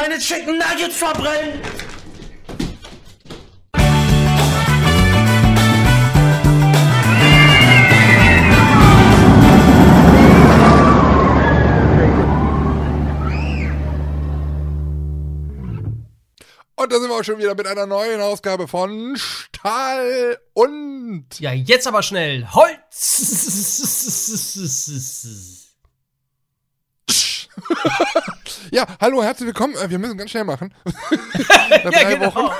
meine Chicken Nuggets verbrennen! Und da sind wir auch schon wieder mit einer neuen Ausgabe von Stahl und. Ja, jetzt aber schnell. Holz! ja, hallo, herzlich willkommen. Äh, Wir müssen ganz schnell machen. nach drei genau. Wochen.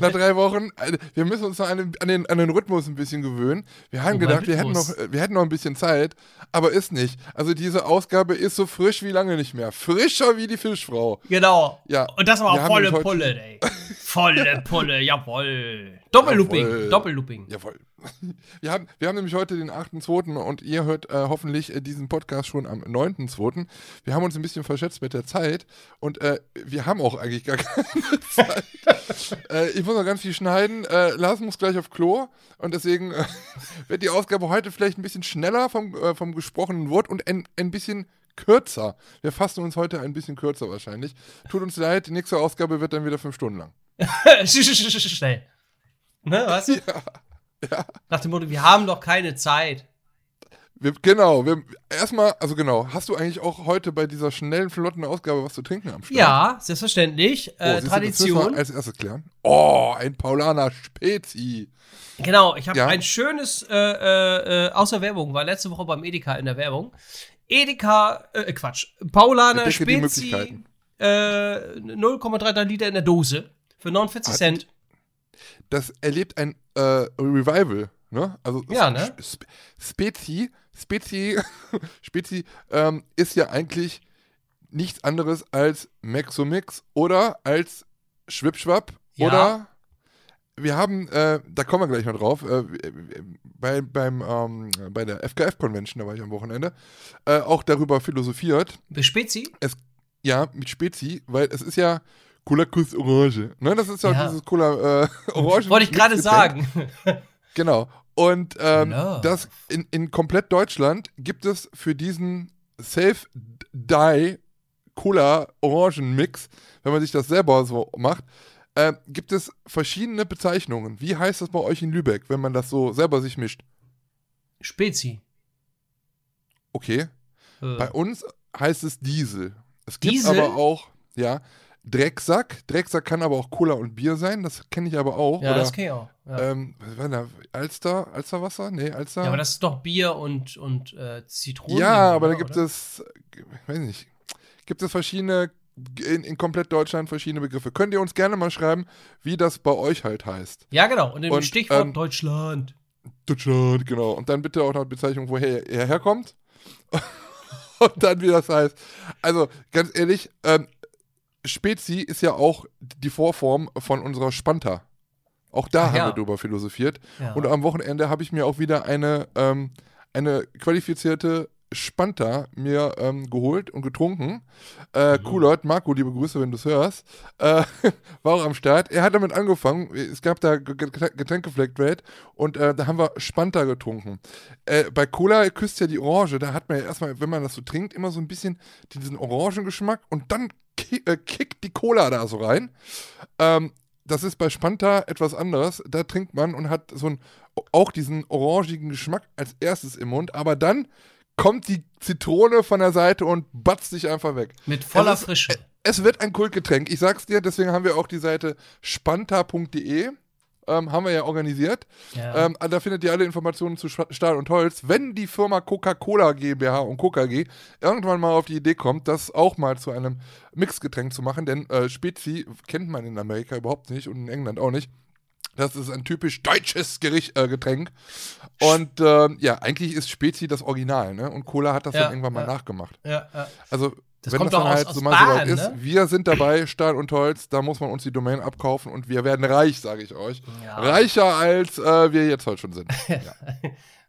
Nach drei Wochen. äh, Wir müssen uns noch an den, an den, an den Rhythmus ein bisschen gewöhnen. Wir haben Oh, gedacht, wir hätten, noch, äh, wir hätten noch ein bisschen Zeit, aber ist nicht. Also diese Ausgabe ist so frisch wie lange nicht mehr. Frischer wie die Fischfrau. Genau. Ja, Und das war auch volle Pulle, ey. Volle Pulle, jawoll. Doppellooping, Jawohl. Doppellooping. Jawohl. Wir haben, wir haben nämlich heute den 8.2. und ihr hört äh, hoffentlich diesen Podcast schon am 9.2. Wir haben uns ein bisschen verschätzt mit der Zeit und äh, wir haben auch eigentlich gar keine Zeit. äh, ich muss noch ganz viel schneiden. Äh, Lars muss gleich auf Klo und deswegen äh, wird die Ausgabe heute vielleicht ein bisschen schneller vom, äh, vom gesprochenen Wort und ein, ein bisschen kürzer. Wir fassen uns heute ein bisschen kürzer wahrscheinlich. Tut uns leid, die nächste Ausgabe wird dann wieder fünf Stunden lang. Schnell. Ne, weißt du? Nach dem Motto, wir haben doch keine Zeit. Wir, genau, wir, erstmal, also genau, hast du eigentlich auch heute bei dieser schnellen, flotten Ausgabe was zu trinken am Start? Ja, selbstverständlich. Oh, Äh, du, wir Tradition. als erstes klären. Oh, ein Paulaner Spezi. Genau, ich habe Ja. ein schönes äh, äh, äh, außer Werbung, war letzte Woche beim Edeka in der Werbung. Edeka, äh, Quatsch, Paulaner Spezi, äh, 0,33 Liter in der Dose für 49 Hat- Cent. Das erlebt ein äh, Revival, ne? Also Ja, ne? Sp Spezi, Spezi, Spezi ähm, ist ja eigentlich nichts anderes als Mexomix oder als Schwipschwapp Ja. oder wir haben, äh, da kommen wir gleich noch drauf, äh, bei, beim, ähm, bei der FKF-Convention, da war ich am Wochenende, äh, auch darüber philosophiert, Bis Spezi? ja, mit Spezi, weil es ist ja Cola Kuss Orange. Ne, das ist ja, Ja. dieses Cola äh, Orange. Wollte ich gerade sagen. Genau. Und ähm, Love. das in, in komplett Deutschland gibt es für diesen Safe Die Cola Orangen Mix, wenn man sich das selber so macht, äh, gibt es verschiedene Bezeichnungen. Wie heißt das bei euch in Lübeck, wenn man das so selber sich mischt? Spezi. Okay. Äh, Bei uns heißt es Diesel. Es gibt Diesel? aber auch, ja, Drecksack. Drecksack kann aber auch Cola und Bier sein, das kenne ich aber auch. ja, Oder, das kenn ich auch. Ja. ähm, was war da? Alster? Alsterwasser? Nee, Alster. ja, aber das ist doch Bier und, und äh, Zitronen. Ja, aber da oder? gibt es, ich weiß nicht, gibt es verschiedene, in, in komplett Deutschland verschiedene Begriffe. Könnt ihr uns gerne mal schreiben, wie das bei euch halt heißt. Ja, genau. Und im Stichwort ähm, Deutschland. Deutschland, genau. Und dann bitte auch noch Bezeichnung, woher er herkommt. Und dann, wie das heißt. Also, ganz ehrlich, ähm, Spezi ist ja auch die Vorform von unserer Spanta. Auch da Ach haben ja. wir drüber philosophiert. Ja. Und am Wochenende habe ich mir auch wieder eine, ähm, eine qualifizierte Spanta mir ähm, geholt und getrunken. Äh, Mhm. Kulot, Marco, liebe Grüße, wenn du es hörst, äh, war auch am Start. Er hat damit angefangen. Es gab da Ge- Ge- Getränkefleckrate und äh, da haben wir Spanta getrunken. Äh, bei Cola küsst ja die Orange. Da hat man ja erstmal, wenn man das so trinkt, immer so ein bisschen diesen Orangengeschmack und dann ki äh, kickt die Cola da so rein. Ähm, das ist bei Spanta etwas anderes. Da trinkt man und hat so einen, auch diesen orangigen Geschmack als erstes im Mund, aber dann kommt die Zitrone von der Seite und batzt sich einfach weg. Mit voller ist- Frische. Es wird ein Kultgetränk. Ich sag's dir, deswegen haben wir auch die Seite spanta.de. Ähm, haben wir ja organisiert. Ja. Ähm, da findet ihr alle Informationen zu Stahl und Holz. Wenn die Firma Coca-Cola GmbH und Coca G irgendwann mal auf die Idee kommt, das auch mal zu einem Mixgetränk zu machen, denn äh, Spezi kennt man in Amerika überhaupt nicht und in England auch nicht. Das ist ein typisch deutsches Gericht, äh, Getränk. Und ähm, ja, eigentlich ist Spezi das Original, ne? Und Cola hat das Ja, dann irgendwann mal ja. nachgemacht. ja, ja. Also, Das wenn das dann halt aus so mal soweit Baden, ist, ne? wir sind dabei, Stahl und Holz, da muss man uns die Domain abkaufen und wir werden reich, sage ich euch. Ja. Reicher als äh, wir jetzt heute schon sind. ja.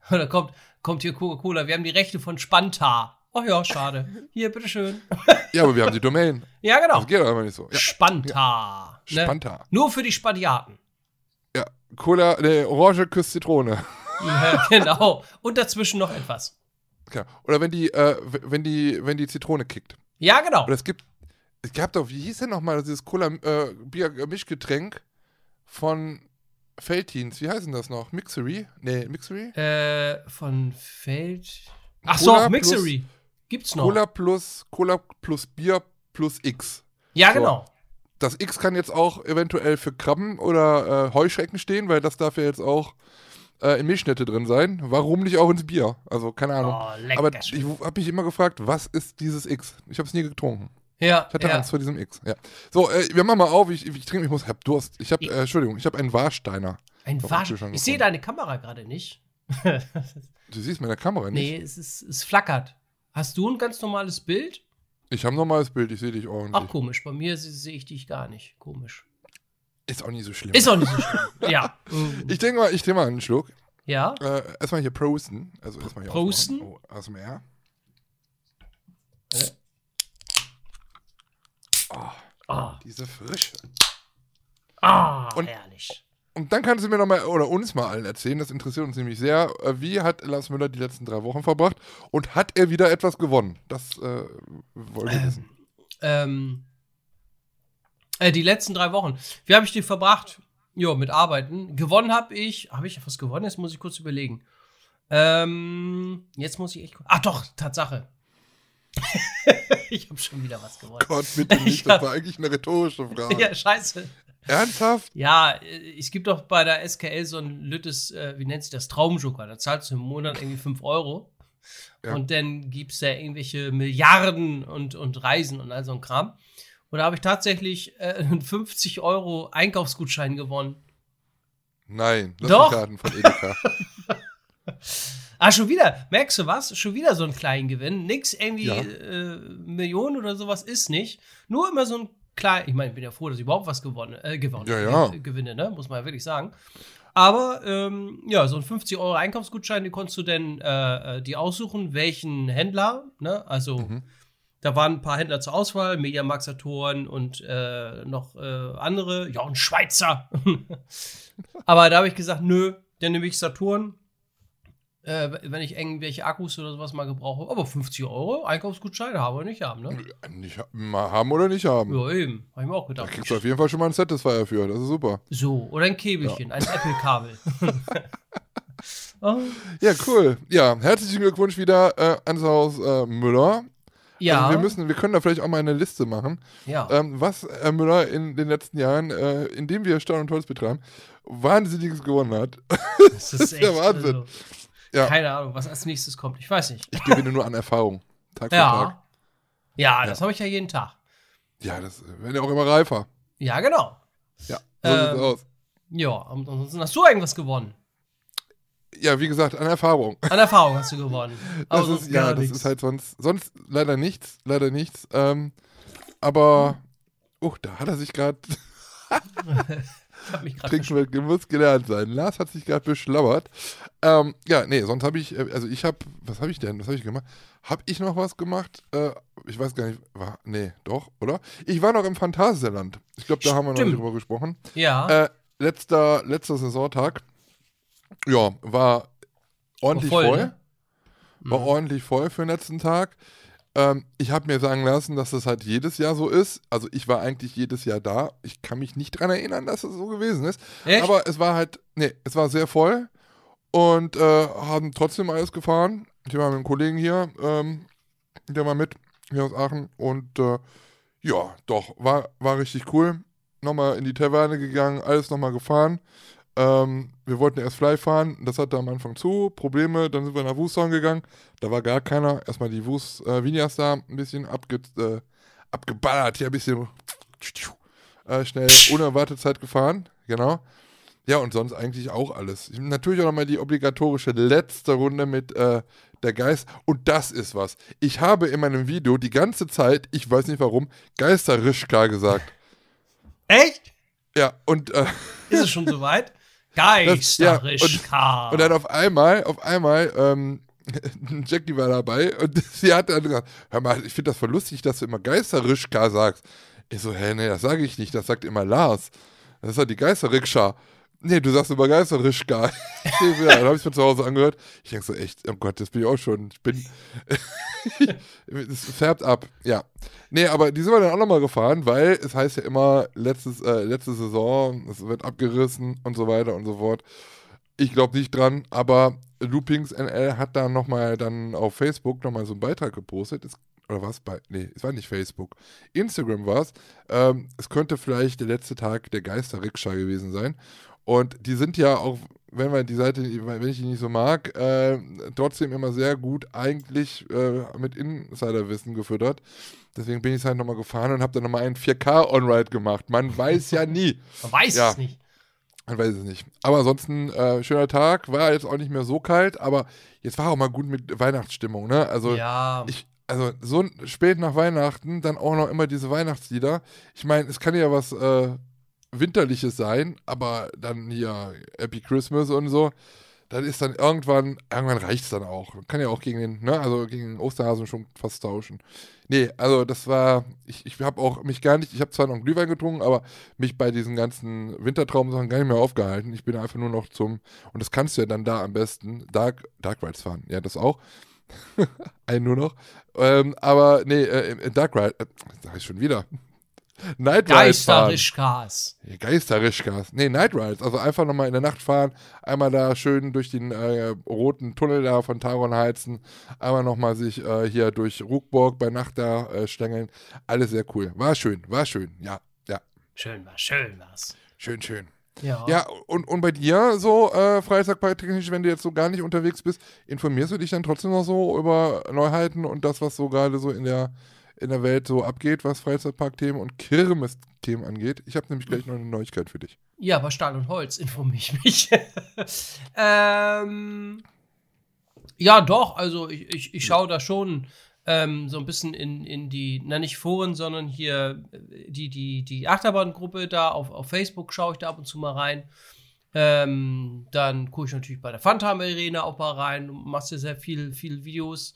Und dann kommt, kommt hier Coca-Cola. Wir haben die Rechte von Spanta. Ach ja, schade. Hier, bitteschön. ja, aber wir haben die Domain. Ja, genau. Das geht aber nicht so. Ja. Spanta. Ne? Spanta. Nur für die Spadiaten. Cola, ne, Orange küsst Zitrone. Ja, genau. Und dazwischen noch etwas. Ja. Oder wenn die, äh, wenn die, wenn die Zitrone kickt. Ja, genau. Oder es gibt, Es gab doch, wie hieß denn nochmal dieses Cola-Bier-Mischgetränk von Feltins? Wie heißen das noch? Mixery? Nee, Mixery? Äh, von Feld. Ach Cola so, Mixery. Gibt's noch. Cola plus, Cola plus Bier plus X. ja, So. genau. Das X kann jetzt auch eventuell für Krabben oder äh, Heuschrecken stehen, weil das darf ja jetzt auch äh, in Milchschnitte drin sein. Warum nicht auch ins Bier? Also, keine Ahnung. Oh. Aber ich habe mich immer gefragt, was ist dieses X? Ich habe es nie getrunken. ja, Ich hatte ja. Angst vor diesem X. Ja. So, äh, wir machen mal auf. Ich, ich trinke, ich muss, hab Durst. Ich habe, äh, Entschuldigung, ich habe einen Warsteiner. Ein. Kühlschrank Ich sehe deine Kamera gerade nicht. Du siehst meine Kamera nicht. nee, es, ist, es flackert. Hast du ein ganz normales Bild? Ich habe normales Bild, ich sehe dich ordentlich. Ach, komisch. Bei mir se- sehe ich dich gar nicht. Komisch. Ist auch nicht so schlimm. Ist auch nicht so schlimm. ja. Ich denke mal, ich trinke mal einen Schluck. Ja. Äh, erstmal hier prosten. Also erstmal hier Prosten? Oh, ASMR. Äh. Ah, Diese Frische. ah Und- herrlich. Und dann kannst du mir nochmal, oder uns mal allen erzählen, das interessiert uns nämlich sehr, äh, wie hat Lars Müller die letzten drei Wochen verbracht und hat er wieder etwas gewonnen? Das äh, wollen wir wissen. Ähm, äh, die letzten drei Wochen. Wie habe ich die verbracht? Jo, mit Arbeiten. Gewonnen habe ich. Habe ich was gewonnen? Jetzt muss ich kurz überlegen. Ähm, jetzt muss ich echt. Ach doch, Tatsache. ich habe schon wieder was gewonnen. Gott, bitte Ich nicht, das war eigentlich eine rhetorische Frage. Ja, scheiße. Ernsthaft? Ja, äh, es gibt doch bei der SKL so ein lüttes, äh, wie nennt sich das, Traumjoker. Da zahlst du im Monat irgendwie 5 Euro. Ja. Und dann gibt es da irgendwelche Milliarden und, und Reisen und all so ein Kram. Und da habe ich tatsächlich äh, einen 50 Euro Einkaufsgutschein gewonnen. Nein, mich raten von Edeka. Ah, schon wieder, merkst du was? Schon wieder so ein kleinen Gewinn. Nix irgendwie Ja. äh, Millionen oder sowas ist nicht. Nur immer so ein klein. Ich meine, ich bin ja froh, dass ich überhaupt was gewonnen, äh, gewonnen Ja, ja. ge- gewinne, ne? Muss man ja wirklich sagen. Aber ähm, ja, so ein 50 Euro Einkaufsgutschein, den konntest du dann äh, äh, die aussuchen, welchen Händler, ne? Also Mhm. da waren ein paar Händler zur Auswahl, Mediamarkt Saturn und äh, noch äh, andere, ja, und Schweizer. Aber da habe ich gesagt, nö, dann nehme ich Saturn. Äh, wenn ich irgendwelche Akkus oder sowas mal gebrauche. Aber 50 Euro Einkaufsgutschein haben wir nicht haben, ne? Nicht haben oder nicht haben. Ja, eben. Habe ich mir auch Da gedacht. kriegst du auf jeden Fall schon mal einen Satisfier für. Das ist super. So, oder ein Käbelchen, ein Apple-Kabel. oh, Ja, cool. Ja, herzlichen Glückwunsch wieder äh, ans Haus äh, Müller. ja, Also wir müssen, wir können da vielleicht auch mal eine Liste machen, ja. ähm, was Herr Müller in den letzten Jahren, äh, in dem wir Steuern und Holz betreiben, Wahnsinniges gewonnen hat. das ist der Wahnsinn. Also, Ja. Keine Ahnung, was als nächstes kommt. Ich weiß nicht. Ich gewinne nur an Erfahrung. Tag für Tag. Ja. Ja, das habe ich ja jeden Tag. Ja, das werden ja auch immer reifer. Ja, genau. Ja, so sieht's Ähm, aus. Ja, und ansonsten hast du irgendwas gewonnen. Ja, wie gesagt, an Erfahrung. An Erfahrung hast du gewonnen. Das ist, ja, das nichts. ist halt sonst, sonst leider nichts, leider nichts. Ähm, aber, oh, da hat er sich gerade, Trinken wir, muss gelernt sein. Lars hat sich gerade beschlabbert. Ähm, ja, nee, sonst habe ich, äh, also ich habe, was habe ich denn, was habe ich gemacht? Habe ich noch was gemacht? Äh, ich weiß gar nicht, war, nee, doch, oder? Ich war noch im Phantasialand. Ich glaube, da haben wir noch Stimmt. nicht drüber gesprochen. Ja, Äh, letzter, letzter Saisontag, ja, war ordentlich voll, voll. ne? War Mhm. ordentlich voll für den letzten Tag. Ähm, ich habe mir sagen lassen, dass das halt jedes Jahr so ist. Also ich war eigentlich jedes Jahr da. Ich kann mich nicht dran erinnern, dass es so gewesen ist. Echt? Aber es war halt, nee, es war sehr voll und äh, haben trotzdem alles gefahren. Ich war mit einem Kollegen hier, ähm, der war mit, hier aus Aachen. Und äh, ja, doch, war, war richtig cool. Nochmal in die Taverne gegangen, alles nochmal gefahren. Ähm, wir wollten erst Fly fahren, das hatte am Anfang zu, Probleme, dann sind wir nach Wustown gegangen, da war gar keiner. Erstmal die Wus äh, Vinyas da ein bisschen abge, äh, abgeballert, hier ein bisschen äh, schnell ohne Wartezeit gefahren, genau. Ja, und sonst eigentlich auch alles. Ich, natürlich auch nochmal die obligatorische letzte Runde mit äh, der Geist. Und das ist was. Ich habe in meinem Video die ganze Zeit, ich weiß nicht warum, Geister-Rischka gesagt. Echt? Ja, und, äh, Ist es schon soweit? Das- ja, und- Geisterischka. und dann auf einmal, auf einmal, ähm, Jackie war dabei und sie hat dann gesagt, hör mal, ich finde das voll lustig, dass du immer Geister-Rischka sagst. Ich so, hä, nee, das sage ich nicht, das sagt immer Lars. Das ist halt die Geister-Rikscha. Nee, du sagst immer Geisterischka. ja, dann habe ich es mir zu Hause angehört. Ich denke so, echt, oh Gott, das bin ich auch schon. Ich bin. es färbt ab, ja. Nee, aber die sind wir dann auch nochmal gefahren, weil es heißt ja immer, letztes, äh, letzte Saison, es wird abgerissen und so weiter und so fort. Ich glaube nicht dran, aber Loopings NL hat da nochmal dann auf Facebook nochmal so einen Beitrag gepostet. Es, oder was? Bei, nee, es war nicht Facebook. Instagram war es. Ähm, es könnte vielleicht der letzte Tag der Geister-Rikscha gewesen sein. Und die sind ja auch, wenn man die Seite, wenn ich die nicht so mag, äh, trotzdem immer sehr gut eigentlich äh, mit Insiderwissen gefüttert. Deswegen bin ich es halt nochmal gefahren und habe dann nochmal einen 4K-On-Ride gemacht. Man weiß ja nie. Man weiß ja. es nicht. Man weiß es nicht. Aber ansonsten, äh, schöner Tag, war jetzt auch nicht mehr so kalt, aber jetzt war auch mal gut mit Weihnachtsstimmung, ne? Also ja. ich, also so spät nach Weihnachten, dann auch noch immer diese Weihnachtslieder. Ich meine, es kann ja was äh, Winterliches sein, aber dann hier Happy Christmas und so, dann ist dann irgendwann, irgendwann reicht es dann auch. Man kann ja auch gegen den, ne, also gegen den Osterhasen schon fast tauschen. Nee, also das war, ich, ich habe auch mich gar nicht, ich habe zwar noch Glühwein getrunken, aber mich bei diesen ganzen Wintertraumsachen gar nicht mehr aufgehalten. Ich bin einfach nur noch zum, und das kannst du ja dann da am besten, Dark, Dark Rides fahren. Ja, das auch. Einen nur noch. Ähm, aber nee, äh, Dark Ride, äh, sag ich schon wieder. Night Rides Geisterischkas. Geisterischkas. Nee, Night Rides. Also einfach nochmal in der Nacht fahren, einmal da schön durch den äh, roten Tunnel da von Taron heizen, einmal nochmal sich äh, hier durch Ruckburg bei Nacht da äh, stängeln. Alles sehr cool. War schön, war schön. Ja, ja. Schön war, schön war's. Schön, schön. Ja. Ja, und, und bei dir so äh, Freizeitparktechnisch, wenn du jetzt so gar nicht unterwegs bist, informierst du dich dann trotzdem noch so über Neuheiten und das, was so gerade so in der in der Welt so abgeht, was Freizeitparkthemen und Kirmes-Themen angeht. Ich habe nämlich gleich noch eine Neuigkeit für dich. Ja, bei Stahl und Holz informiere ich mich. ähm, ja, doch, also ich, ich, ich schaue da schon ähm, so ein bisschen in, in die, na nicht Foren, sondern hier äh, die, die, die Achterbahngruppe da auf, auf Facebook schaue ich da ab und zu mal rein. Ähm, dann gucke ich natürlich bei der Phantom Arena auch mal rein machst ja sehr viel, viel Videos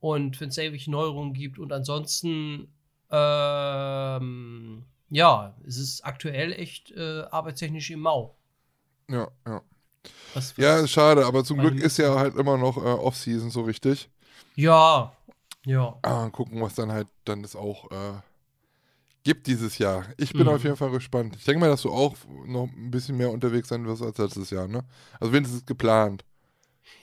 und wenn es irgendwelche Neuerungen gibt. Und ansonsten, ähm, ja, es ist aktuell echt äh, arbeitstechnisch im Mau. Ja, ja. Was, was ja, schade, aber zum Glück ist ja halt immer noch äh, Off-Season so richtig. Ja, ja. Ah, gucken, was dann halt dann ist auch äh, gibt dieses Jahr. Ich bin mhm. auf jeden Fall gespannt. Ich denke mal, dass du auch noch ein bisschen mehr unterwegs sein wirst als letztes Jahr, ne? Also wenigstens geplant.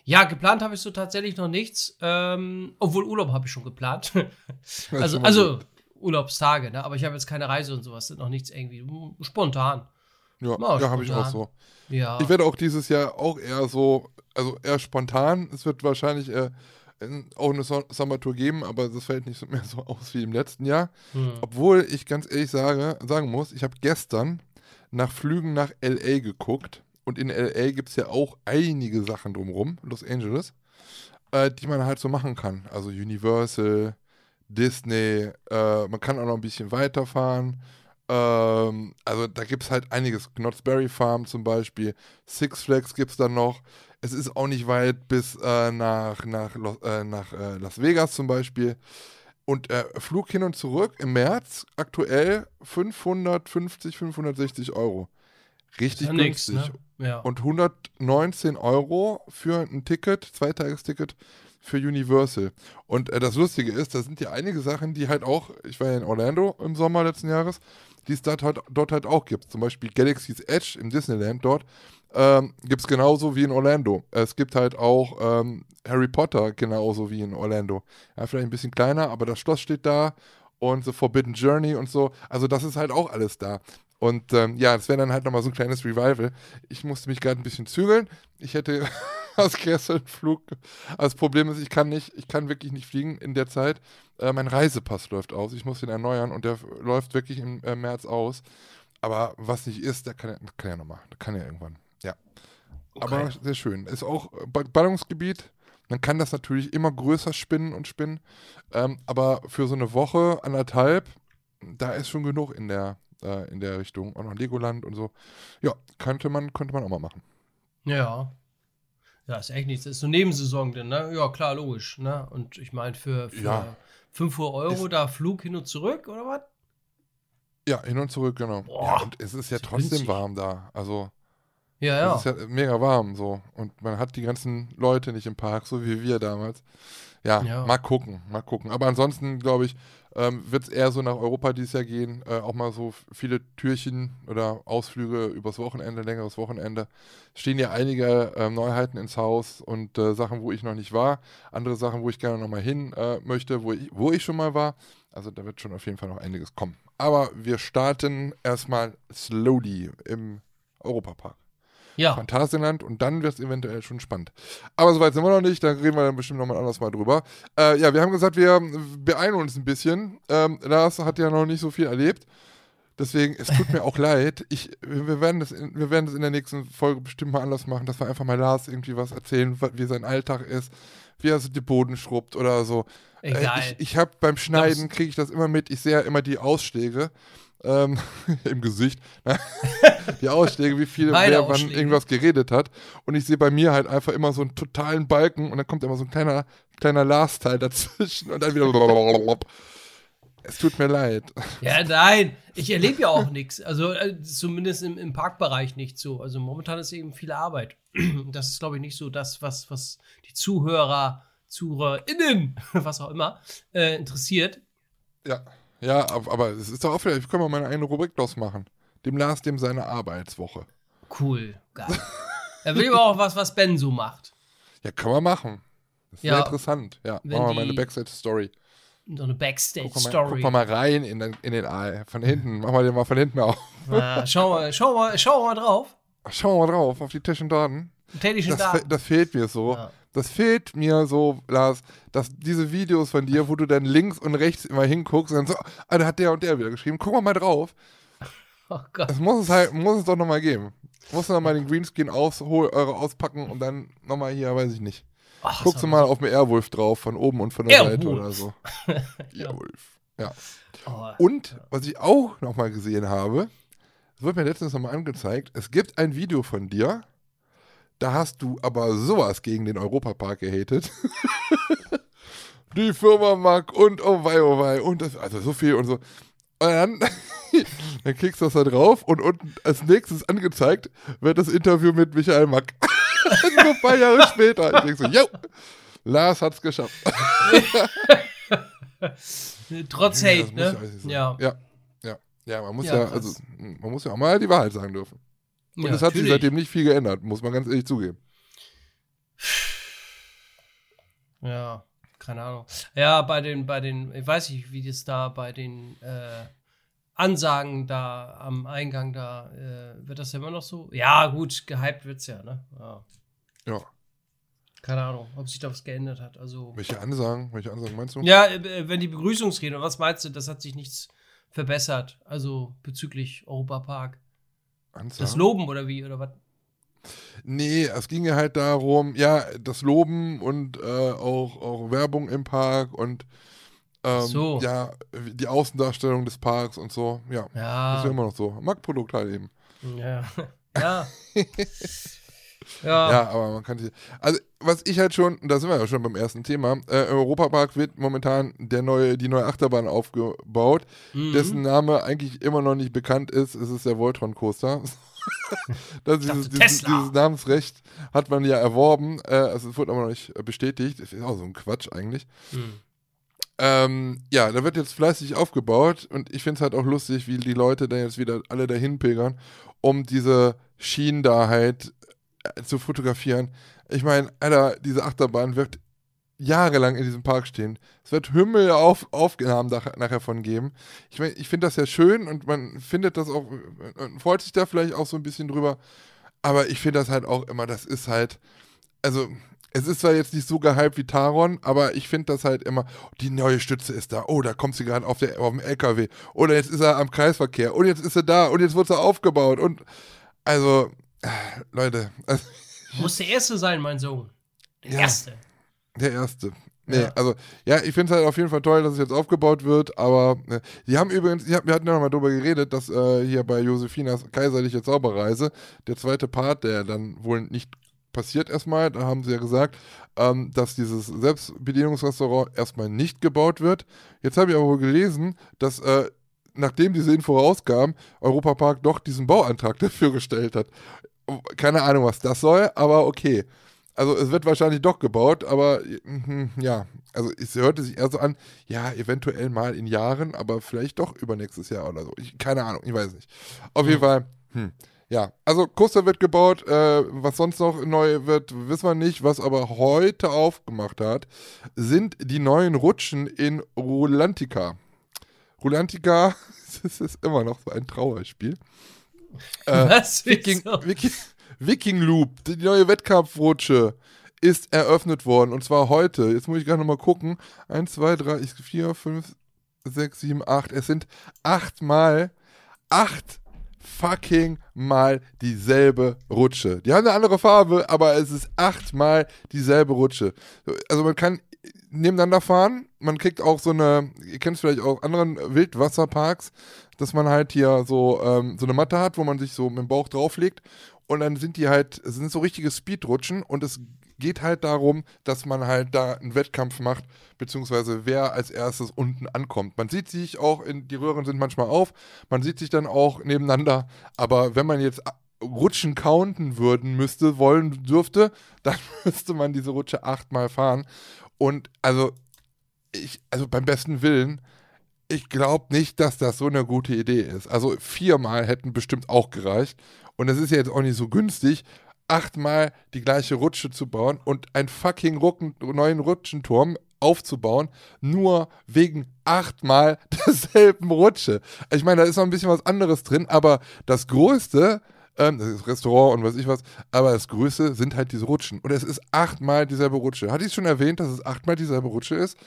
Ja, geplant habe ich so tatsächlich noch nichts. Ähm, obwohl Urlaub habe ich schon geplant. also, also Urlaubstage, ne? Aber ich habe jetzt keine Reise und sowas. Noch nichts irgendwie spontan. Ja, ja habe ich auch so. Ja. Ich werde auch dieses Jahr auch eher so, also eher spontan. Es wird wahrscheinlich äh, auch eine Sommertour geben, aber das fällt nicht mehr so aus wie im letzten Jahr. Hm. Obwohl ich ganz ehrlich sage, sagen muss, ich habe gestern nach Flügen nach LA geguckt und in LA gibt es ja auch einige Sachen drumherum, Los Angeles, äh, die man halt so machen kann. Also Universal, Disney, äh, man kann auch noch ein bisschen weiterfahren. Ähm, also da gibt es halt einiges. Knott's Berry Farm zum Beispiel, Six Flags gibt es dann noch. Es ist auch nicht weit bis äh, nach, nach, äh, nach äh, Las Vegas zum Beispiel. Und äh, Flug hin und zurück im März aktuell 550, 560 Euro. Richtig günstig. Nix, ne? ja. Und 119 Euro für ein Ticket, Zweitagesticket für Universal. Und äh, das Lustige ist, da sind ja einige Sachen, die halt auch, ich war ja in Orlando im Sommer letzten Jahres, die es dort halt, dort halt auch gibt. Zum Beispiel Galaxy's Edge im Disneyland dort ähm, gibt es genauso wie in Orlando. Es gibt halt auch ähm, Harry Potter genauso wie in Orlando. Ja, vielleicht ein bisschen kleiner, aber das Schloss steht da und The Forbidden Journey und so. Also das ist halt auch alles da. Und ähm, ja, das wäre dann halt nochmal so ein kleines Revival. Ich musste mich gerade ein bisschen zügeln. Ich hätte aus gestern Flug. das Problem ist, ich kann nicht, ich kann wirklich nicht fliegen in der Zeit. Äh, mein Reisepass läuft aus. Ich muss den erneuern und der läuft wirklich im äh, März aus. Aber was nicht ist, der kann, der kann ja nochmal. Der kann ja irgendwann. Ja. Okay. Aber sehr schön. Ist auch Ballungsgebiet. Man kann das natürlich immer größer spinnen und spinnen. Ähm, aber für so eine Woche, anderthalb, da ist schon genug in der, äh, in der Richtung. Auch noch Legoland und so. Ja, könnte man, könnte man auch mal machen. Ja. Ja, ist echt nichts. Das ist so Nebensaison denn, ne? Ja, klar, logisch. Ne? Und ich meine, für, für ja. 5 Euro ist da Flug hin und zurück, oder was? Ja, hin und zurück, genau. Boah, ja, und es ist ja trotzdem günstig. warm da. Also, Ja, Es ja. ist ja mega warm so. Und man hat die ganzen Leute nicht im Park, so wie wir damals. Ja, Ja. mal gucken, mal gucken. Aber ansonsten, glaube ich, ähm, wird es eher so nach Europa dieses Jahr gehen. Äh, auch mal so viele Türchen oder Ausflüge übers Wochenende, längeres Wochenende. Stehen ja einige ähm, Neuheiten ins Haus und äh, Sachen, wo ich noch nicht war. Andere Sachen, wo ich gerne nochmal hin äh, möchte, wo ich, wo ich schon mal war. Also da wird schon auf jeden Fall noch einiges kommen. Aber wir starten erstmal slowly im Europapark. Ja, Phantasialand und dann wird es eventuell schon spannend. Aber soweit sind wir noch nicht, da reden wir dann bestimmt nochmal anders mal drüber. Äh, ja, wir haben gesagt, wir beeilen uns ein bisschen. Ähm, Lars hat ja noch nicht so viel erlebt. Deswegen, es tut mir auch leid. Ich, wir, werden das in, wir werden das in der nächsten Folge bestimmt mal anders machen, dass wir einfach mal Lars irgendwie was erzählen, wie sein Alltag ist, wie er so die Boden schrubbt oder so. Äh, egal. ich ich habe beim Schneiden, kriege ich das immer mit, ich sehe ja immer die Ausschläge ähm, im Gesicht. die Ausschläge, wie viel wer wann irgendwas geredet hat. Und ich sehe bei mir halt einfach immer so einen totalen Balken und dann kommt immer so ein kleiner, kleiner Lars-Teil dazwischen und dann wieder. Es tut mir leid. Ja, nein, ich erlebe ja auch nichts. Also äh, zumindest im, im Parkbereich nicht so. Also momentan ist eben viel Arbeit. Das ist, glaube ich, nicht so das, was, was die Zuhörer, ZuhörerInnen, was auch immer, äh, interessiert. Ja, ja, ab- aber es ist doch auch vielleicht, können wir mal eine Rubrik draus machen. Dem Lars, dem seine Arbeitswoche. Cool, geil. Da will ich aber auch was, was Ben so macht. Ja, können wir machen. Das wäre Ja. interessant. Ja, machen wir mal eine Backstage-Story. So eine Backstage-Story. guck mal, mal rein in den, in den Aal. Von hinten. Machen wir den mal von hinten auf. Ja, schau mal, schau mal, schau mal drauf. Schauen wir mal drauf, auf die Tischendaten. Tätigchen Das, da. fe- das fehlt mir so. Ja. Das fehlt mir so, Lars, dass diese Videos von dir, wo du dann links und rechts immer hinguckst und dann so, ah, da hat der und der wieder geschrieben, guck mal mal drauf. Oh Gott. Das muss es halt, muss es doch nochmal geben. Muss nochmal den Greenscreen aus, hol, eure auspacken und dann nochmal hier, weiß ich nicht. Ach, Guckst du mal auf den Airwolf drauf, von oben und von der Airwolf. Seite oder so. Airwolf. Ja. Oh, Und was ich auch nochmal gesehen habe, das wird mir letztens nochmal angezeigt, es gibt ein Video von dir, da hast du aber sowas gegen den Europapark gehatet. Die Firma mag und oh wei, oh wei, und das, also so viel und so. Und dann, dann klickst du das da drauf und unten als nächstes angezeigt wird das Interview mit Michael Mack. so ein paar Jahre später. Ich denke so, yo, Lars hat's geschafft. Trotz Hate, ne? ja sein. Ja. ja, ja, man muss Ja, ja, also man muss ja auch mal die Wahrheit sagen dürfen. Und Ja, es hat sich seitdem nicht viel geändert, muss man ganz ehrlich zugeben. Ja, keine Ahnung. Ja, bei den, bei den, ich weiß nicht, wie das da bei den äh, Ansagen da am Eingang da, äh, wird das ja immer noch so? Ja, gut, gehypt wird's ja, ne? Ja. Ja. Keine Ahnung, ob sich da was geändert hat. Also. Welche Ansagen, welche Ansagen meinst du? Ja, äh, wenn die Begrüßungsrede, was meinst du, das hat sich nichts verbessert, also bezüglich Europapark. Ansagen? Das Loben oder wie, oder was? Nee, es ging ja halt darum, ja, das Loben und äh, auch, auch Werbung im Park und ähm, So. ja, die Außendarstellung des Parks und so. Ja, das ist ja Ja. immer noch so. Marktprodukt halt eben. Ja. Ja. ja. Ja, aber man kann sich. Also, was ich halt schon, da sind wir ja schon beim ersten Thema, äh, im Europapark wird momentan der neue, die neue Achterbahn aufgebaut, Mhm. dessen Name eigentlich immer noch nicht bekannt ist. Es ist der Voltron Coaster. das, dieses, dieses, dieses Namensrecht hat man ja erworben. Äh, also, es wurde aber noch nicht bestätigt. Das ist auch so ein Quatsch eigentlich. Mhm. Ähm, ja, da wird jetzt fleißig aufgebaut und ich finde es halt auch lustig, wie die Leute dann jetzt wieder alle dahin pilgern, um diese Schienen da halt zu fotografieren. Ich meine, Alter, diese Achterbahn wird jahrelang in diesem Park stehen. Es wird Himmel auf Aufnahmen nach, nachher von geben. Ich meine, ich finde das ja schön und man findet das auch, man freut sich da vielleicht auch so ein bisschen drüber, aber ich finde das halt auch immer, das ist halt, also es ist zwar jetzt nicht so gehypt wie Taron, aber ich finde das halt immer, die neue Stütze ist da, oh, da kommt sie gerade auf, auf dem LKW, oder jetzt ist er am Kreisverkehr, und jetzt ist er da, und jetzt wird er aufgebaut, und also, Leute, also, Muss der Erste sein, mein Sohn. Der Ja. Erste. der Erste. Nee, Ja. also, ja, ich finde es halt auf jeden Fall toll, dass es jetzt aufgebaut wird, aber äh, die haben übrigens, die, wir hatten ja nochmal drüber geredet, dass äh, hier bei Josefinas kaiserliche Zauberreise, der zweite Part, der dann wohl nicht passiert erstmal, da haben sie ja gesagt, ähm, dass dieses Selbstbedienungsrestaurant erstmal nicht gebaut wird. Jetzt habe ich aber wohl gelesen, dass äh, nachdem diese Info rauskam, Europapark doch diesen Bauantrag dafür gestellt hat. keine Ahnung, was das soll, aber okay. Also es wird wahrscheinlich doch gebaut, aber mhm, ja, also es hörte sich eher so an, ja, eventuell mal in Jahren, aber vielleicht doch übernächstes Jahr oder so. Ich, keine Ahnung, ich weiß nicht. Auf Mhm. jeden Fall, hm, ja, also Coaster wird gebaut, äh, was sonst noch neu wird, wissen wir nicht. Was aber heute aufgemacht hat, sind die neuen Rutschen in Rulantica. Rulantica, das ist immer noch so ein Trauerspiel. Äh, Was? Viking? Viking, Viking Loop, die neue Wettkampfrutsche, ist eröffnet worden. Und zwar heute. Jetzt muss ich gerade nochmal gucken. 1, 2, 3, 4, 5, 6, 7, 8. Es sind achtmal, acht fucking mal dieselbe Rutsche. Die haben eine andere Farbe, aber es ist achtmal dieselbe Rutsche. Also man kann nebeneinander fahren. Man kriegt auch so eine, ihr kennt es vielleicht aus anderen Wildwasserparks, dass man halt hier so, ähm, so eine Matte hat, wo man sich so mit dem Bauch drauflegt. Und dann sind die halt, es sind so richtige Speedrutschen und es geht halt darum, dass man halt da einen Wettkampf macht, beziehungsweise wer als erstes unten ankommt. Man sieht sich auch, in, die Röhren sind manchmal auf, man sieht sich dann auch nebeneinander, aber wenn man jetzt Rutschen counten würden müsste, wollen dürfte, dann müsste man diese Rutsche achtmal fahren. Und also, ich, also beim besten Willen, ich glaube nicht, dass das so eine gute Idee ist. Also viermal hätten bestimmt auch gereicht. Und es ist ja jetzt auch nicht so günstig, achtmal die gleiche Rutsche zu bauen und einen fucking Rucken, neuen Rutschenturm aufzubauen, nur wegen achtmal derselben Rutsche. Ich meine, da ist noch ein bisschen was anderes drin, aber das Größte, ähm, das ist Restaurant und weiß ich was, aber das Größte sind halt diese Rutschen. Und es ist achtmal dieselbe Rutsche. Hatte ich schon erwähnt, dass es achtmal dieselbe Rutsche ist?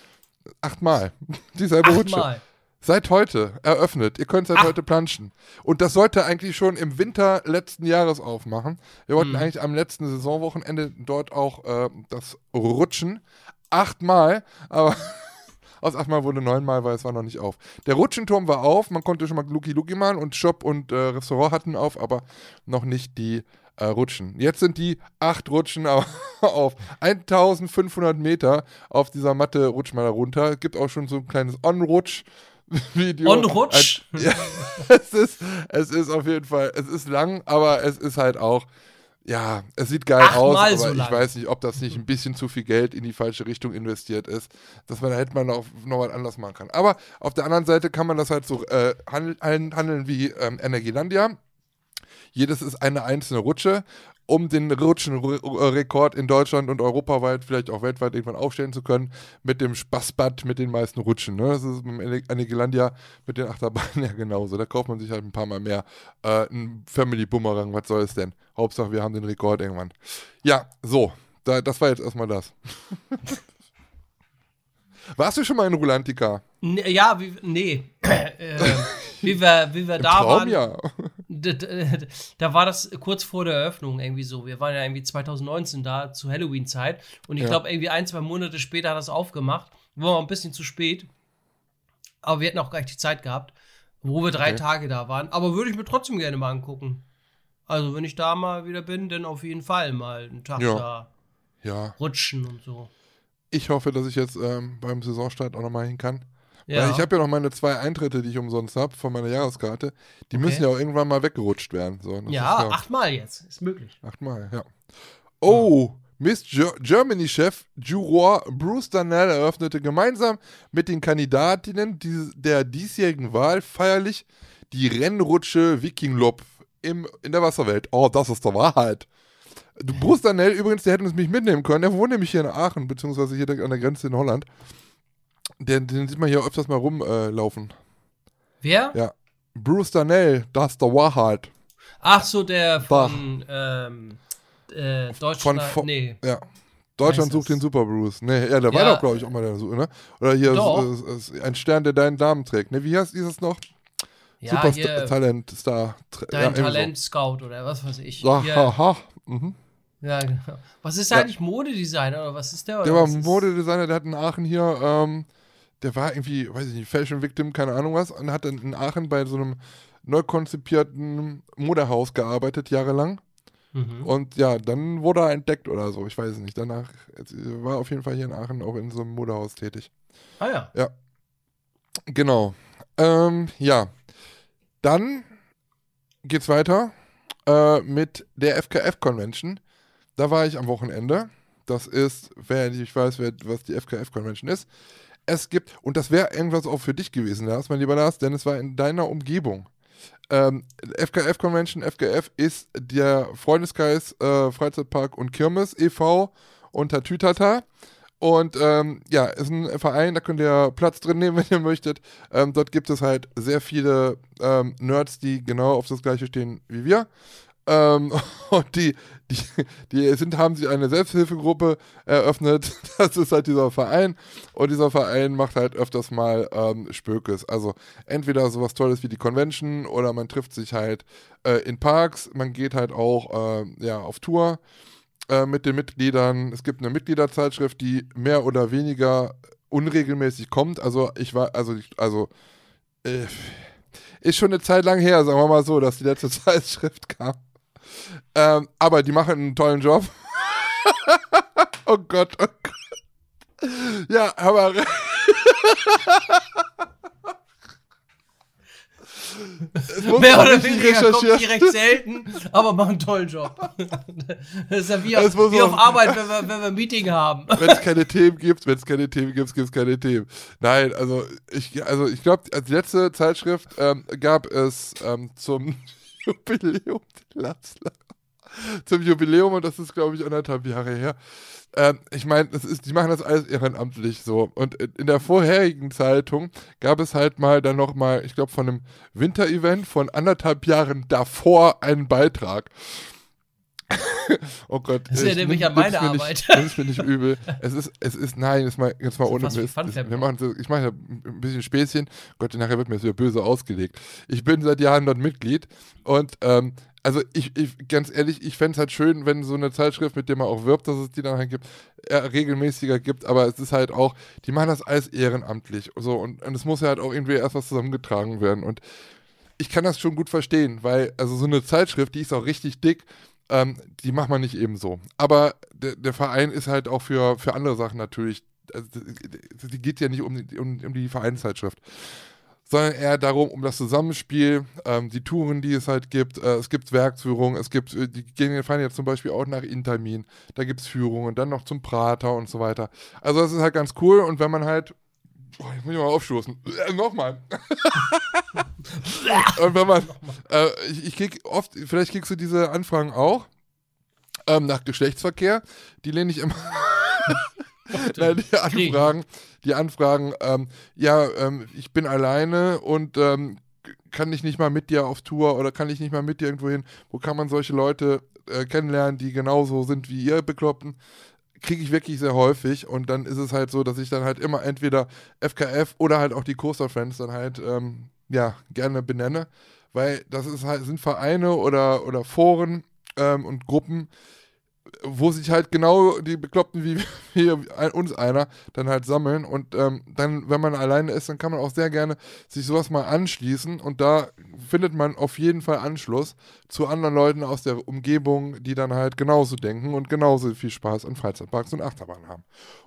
Achtmal dieselbe Rutsche. Achtmal. Seit heute eröffnet. Ihr könnt seit Ach. heute planschen. Und das sollte eigentlich schon im Winter letzten Jahres aufmachen. Wir wollten Mhm. eigentlich am letzten Saisonwochenende dort auch äh, das Rutschen. Achtmal, aber aus achtmal wurde neunmal, weil es war noch nicht auf. Der Rutschenturm war auf, man konnte schon mal Luki Luki malen und Shop und äh, Restaurant hatten auf, aber noch nicht die äh, Rutschen. Jetzt sind die acht Rutschen au- auf 1500 Meter auf dieser Matte rutsch mal da runter. Gibt auch schon so ein kleines On-Rutsch-Video. On-Rutsch? Ein- Ja, es ist, es ist auf jeden Fall, es ist lang, aber es ist halt auch, ja, es sieht geil Achtmal aus, aber so ich lang. weiß nicht, ob das nicht ein bisschen zu viel Geld in die falsche Richtung investiert ist, dass man da hätte man noch, noch was anders machen kann. Aber auf der anderen Seite kann man das halt so äh, handeln, handeln wie ähm, Energielandia. Jedes ist eine einzelne Rutsche, um den Rutschenrekord in Deutschland und europaweit, vielleicht auch weltweit irgendwann aufstellen zu können, mit dem Spaßbad mit den meisten Rutschen. Ne? Das ist beim Energielandia mit den Achterbahnen ja genauso. Da kauft man sich halt ein paar Mal mehr. Äh, ein Family Boomerang, was soll es denn? Hauptsache, wir haben den Rekord irgendwann. Ja, so. Da, das war jetzt erstmal das. Warst du schon mal in Rulantica? Ja, wie, nee. äh, wie wir, wie wir da Traum, waren, ja. da war das kurz vor der Eröffnung irgendwie so. Wir waren ja irgendwie 2019 da zur Halloween-Zeit und ich Ja. glaube, irgendwie ein, zwei Monate später hat das aufgemacht. War ein bisschen zu spät. Aber wir hätten auch gleich die Zeit gehabt, wo wir drei Okay. Tage da waren. Aber würde ich mir trotzdem gerne mal angucken. Also, wenn ich da mal wieder bin, dann auf jeden Fall mal einen Tag Ja. da Ja, rutschen und so. ich hoffe, dass ich jetzt ähm, beim Saisonstart auch nochmal hin kann. Ja. Weil ich habe ja noch meine zwei Eintritte, die ich umsonst habe von meiner Jahreskarte. Die Okay. müssen ja auch irgendwann mal weggerutscht werden. So, ja, ist achtmal jetzt. Ist möglich. Achtmal, ja. Oh, Miss Ger Germany-Chef Juror Bruce Darnell eröffnete gemeinsam mit den Kandidatinnen der diesjährigen Wahl feierlich die Rennrutsche Viking Lob im, in der Wasserwelt. Oh, das ist der Wahrheit. Bruce Darnell übrigens, der hätte uns mich mitnehmen können. Der wohnt nämlich hier in Aachen, beziehungsweise hier direkt an der Grenze in Holland. Den, den sieht man hier öfters mal rumlaufen. Wer? Ja. Bruce Darnell, das ist der Wahrheit. Ach so, der von ähm, äh, Deutschland. von- nee. Ja. Deutschland sucht den Super Bruce. Nee, ja, der war Ja. doch, glaube ich, auch mal der Suche, ne? Oder hier ist, ist, ein Stern, der deinen Namen trägt. Ne, wie heißt dieses noch? Ja, Super hier, Talent, Star. Dein ja, irgendwie Talent-Scout oder was weiß ich. So. Ja, Hier, haha. Mhm. ja, genau. Was ist eigentlich Modedesigner oder was ist der? Der war Modedesigner, der hat in Aachen hier, ähm, der war irgendwie, weiß ich nicht, Fashion Victim, keine Ahnung was, und hat dann in Aachen bei so einem neu konzipierten Modehaus gearbeitet, jahrelang. Mhm. Und ja, dann wurde er entdeckt oder so, ich weiß es nicht. Danach äh, war auf jeden Fall hier in Aachen auch in so einem Modehaus tätig. Ah ja. Genau. Ähm, ja. Dann geht's weiter. äh, mit der FKF-Convention. Da war ich am Wochenende. Das ist, wer nicht weiß, wer, was die FKF-Convention ist. Es gibt, und das wäre irgendwas auch für dich gewesen, Lars, mein lieber Lars, denn es war in deiner Umgebung. Ähm, FKF Convention, FKF ist der Freundeskreis äh, Freizeitpark und Kirmes e.V. unter Tütata. Und ähm, ja, ist ein Verein, da könnt ihr Platz drin nehmen, wenn ihr möchtet. Ähm, dort gibt es halt sehr viele ähm, Nerds, die genau auf das gleiche stehen wie wir. Ähm, und die, die, die sind, haben sich eine Selbsthilfegruppe eröffnet. Das ist halt dieser Verein. Und dieser Verein macht halt öfters mal ähm, Spökes. Also entweder sowas Tolles wie die Convention oder man trifft sich halt äh, in Parks. Man geht halt auch äh, ja, auf Tour äh, mit den Mitgliedern. Es gibt eine Mitgliederzeitschrift, die mehr oder weniger unregelmäßig kommt. Also ich war, also, also äh, ist schon eine Zeit lang her, sagen wir mal so, dass die letzte Zeitschrift kam. Ähm, aber die machen einen tollen Job. oh Gott, oh Gott. Ja, aber. Mehr oder weniger kommt die recht selten, aber machen einen tollen Job. Das ist ja wie, auf, wie auf Arbeit, wenn wir, wenn wir ein Meeting haben. Wenn es keine Themen gibt, wenn es keine Themen gibt, gibt es keine Themen. Nein, also ich, also ich glaube, als letzte Zeitschrift ähm, gab es ähm, zum Jubiläum zum Jubiläum und das ist, glaube ich, anderthalb Jahre her. Ähm, ich meine, die machen das alles ehrenamtlich so. Und in der vorherigen Zeitung gab es halt mal dann noch mal, ich glaube, von einem Winterevent von anderthalb Jahren davor einen Beitrag. oh Gott. Das erinnert mich an meine Arbeit. Nicht, das ist mir nicht übel. Es ist, es ist, nein, jetzt mal, jetzt mal ohne Mist. Wir machen, ich mache ein bisschen Späßchen. Gott, nachher wird mir das wieder böse ausgelegt. Ich bin seit Jahren dort Mitglied und ähm, also ich, ich, ganz ehrlich, ich fände es halt schön, wenn so eine Zeitschrift, mit der man auch wirbt, dass es die dann halt gibt, äh, regelmäßiger gibt, aber es ist halt auch, die machen das alles ehrenamtlich. So, und, und es muss ja halt auch irgendwie erst was zusammengetragen werden. Und ich kann das schon gut verstehen, weil, also so eine Zeitschrift, die ist auch richtig dick, ähm, die macht man nicht eben so. Aber der, der Verein ist halt auch für, für andere Sachen natürlich, also, die geht ja nicht um, um, um die Vereinszeitschrift sondern eher darum, um das Zusammenspiel, ähm, die Touren, die es halt gibt. Äh, es gibt Werksführungen, es gibt, äh, die gehen, fahren jetzt zum Beispiel auch nach Intermin, da gibt es Führungen, dann noch zum Prater und so weiter. Also das ist halt ganz cool und wenn man halt, oh, ich muss mal aufstoßen, äh, nochmal. und wenn man, äh, ich, ich krieg oft, vielleicht kriegst du diese Anfragen auch, ähm, nach Geschlechtsverkehr, die lehne ich immer. Nein, die Anfragen, die Anfragen, ähm, ja, ähm, ich bin alleine und ähm, kann ich nicht mal mit dir auf Tour oder kann ich nicht mal mit dir irgendwo hin? Wo kann man solche Leute äh, kennenlernen, die genauso sind wie ihr Bekloppten? Kriege ich wirklich sehr häufig und dann ist es halt so, dass ich dann halt immer entweder FKF oder halt auch die Coaster Friends dann halt, ähm, ja, gerne benenne, weil das ist halt, sind Vereine oder, oder Foren ähm, und Gruppen, wo sich halt genau die Bekloppten wie, wie uns einer dann halt sammeln und ähm, dann, wenn man alleine ist, dann kann man auch sehr gerne sich sowas mal anschließen und da findet man auf jeden Fall Anschluss zu anderen Leuten aus der Umgebung, die dann halt genauso denken und genauso viel Spaß an Freizeitparks und Achterbahnen haben.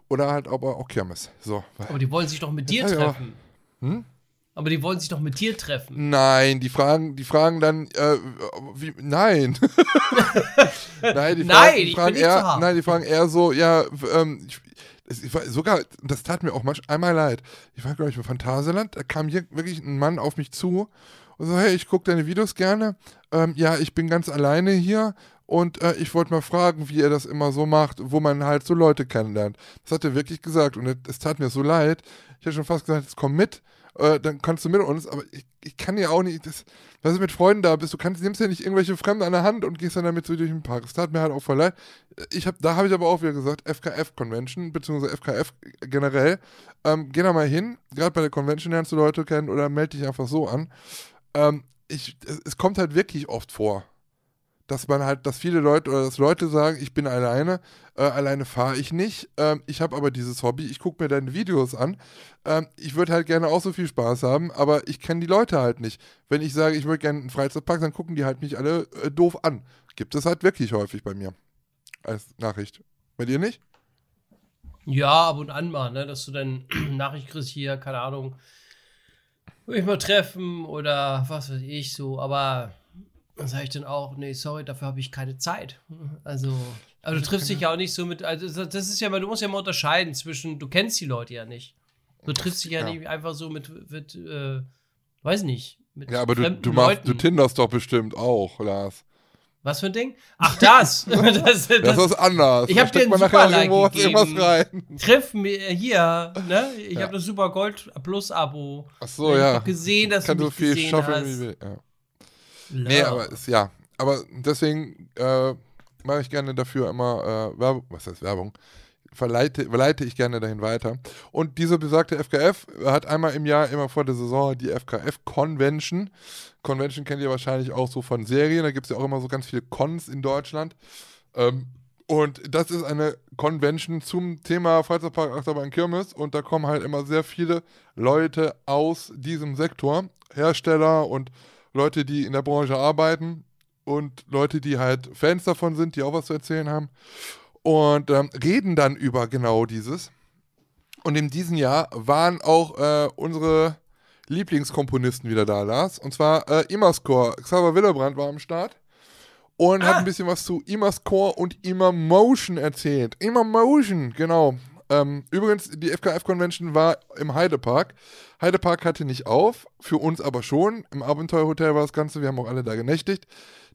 Oder halt aber auch Kirmes. So. Aber die wollen sich doch mit dir treffen. Hm? Aber die wollen sich doch mit dir treffen. Nein, die fragen, die fragen dann, äh, wie, nein. nein, die fragen, nein, die fragen eher, nein, die fragen eher so, ja, ähm, ich, ich war sogar, das tat mir auch manchmal einmal leid. Ich war, glaube ich, bei Phantasialand, da kam hier wirklich ein Mann auf mich zu und so, hey, ich gucke deine Videos gerne. Ähm, ja, ich bin ganz alleine hier und äh, ich wollte mal fragen, wie er das immer so macht, wo man halt so Leute kennenlernt. Das hat er wirklich gesagt und es tat mir so leid. Ich hätte schon fast gesagt, jetzt komm mit äh, dann kannst du mit uns, aber ich, ich kann ja auch nicht, das, was du mit Freunden da bist, du kannst, nimmst ja nicht irgendwelche Fremden an der Hand und gehst dann damit so durch den Park. Das tat mir halt auch voll leid. Ich hab, da habe ich aber auch wieder gesagt, FKF-Convention, beziehungsweise FKF generell, ähm, geh da mal hin, gerade bei der Convention lernst du Leute kennen oder melde dich einfach so an. Ähm, ich, es, es kommt halt wirklich oft vor dass man halt, dass viele Leute oder dass Leute sagen, ich bin alleine, äh, alleine fahre ich nicht. Ähm, ich habe aber dieses Hobby, ich gucke mir deine Videos an. Ähm, ich würde halt gerne auch so viel Spaß haben, aber ich kenne die Leute halt nicht. Wenn ich sage, ich würde gerne einen Freizeitpark, dann gucken die halt mich alle äh, doof an. Gibt es halt wirklich häufig bei mir als Nachricht. Bei dir nicht? Ja, ab und an mal, ne, dass du dann Nachricht kriegst hier, keine Ahnung, will ich mal treffen oder was weiß ich so, aber Dann sage ich dann auch, nee, sorry, dafür habe ich keine Zeit. Also, aber du triffst dich ja auch nicht so mit, also das ist ja, du musst ja mal unterscheiden zwischen, du kennst die Leute ja nicht. Du triffst dich ja, ja. nicht einfach so mit, mit äh, weiß nicht, mit Ja, aber du, du, machst, du tinderst doch bestimmt auch, Lars. Was für ein Ding? Ach, das! das, das, das ist anders. Ich habe dir einen super like irgendwas rein. Triff mir hier, ne? Ich ja. habe das Super Gold Plus Abo. Ach so, ja. Ich habe gesehen, dass Kann du mich so viel schaffen, wie will. Ja. Nee, aber ist, ja. Aber deswegen äh, mache ich gerne dafür immer äh, Werbung. Was heißt Werbung? verleite, verleite ich gerne dahin weiter. Und diese besagte FKF hat einmal im Jahr, immer vor der Saison, die FKF Convention. Convention kennt ihr wahrscheinlich auch so von Serien. Da gibt es ja auch immer so ganz viele Cons in Deutschland. Ähm, und das ist eine Convention zum Thema Freizeitpark Achterbahn Kirmes. Und da kommen halt immer sehr viele Leute aus diesem Sektor. Hersteller und Leute, die in der Branche arbeiten. Und Leute, die halt Fans davon sind, die auch was zu erzählen haben und ähm, reden dann über genau dieses. Und in diesem Jahr waren auch äh, unsere Lieblingskomponisten wieder da, Lars. Und zwar äh, Imascore. Xaver Willebrand war am Start und ah. hat ein bisschen was zu Imascore und Imamotion erzählt. Imamotion, genau. Ähm, übrigens, die FKF-Convention war im Heidepark. Heidepark hatte nicht auf, für uns aber schon. Im Abenteuerhotel war das Ganze, wir haben auch alle da genächtigt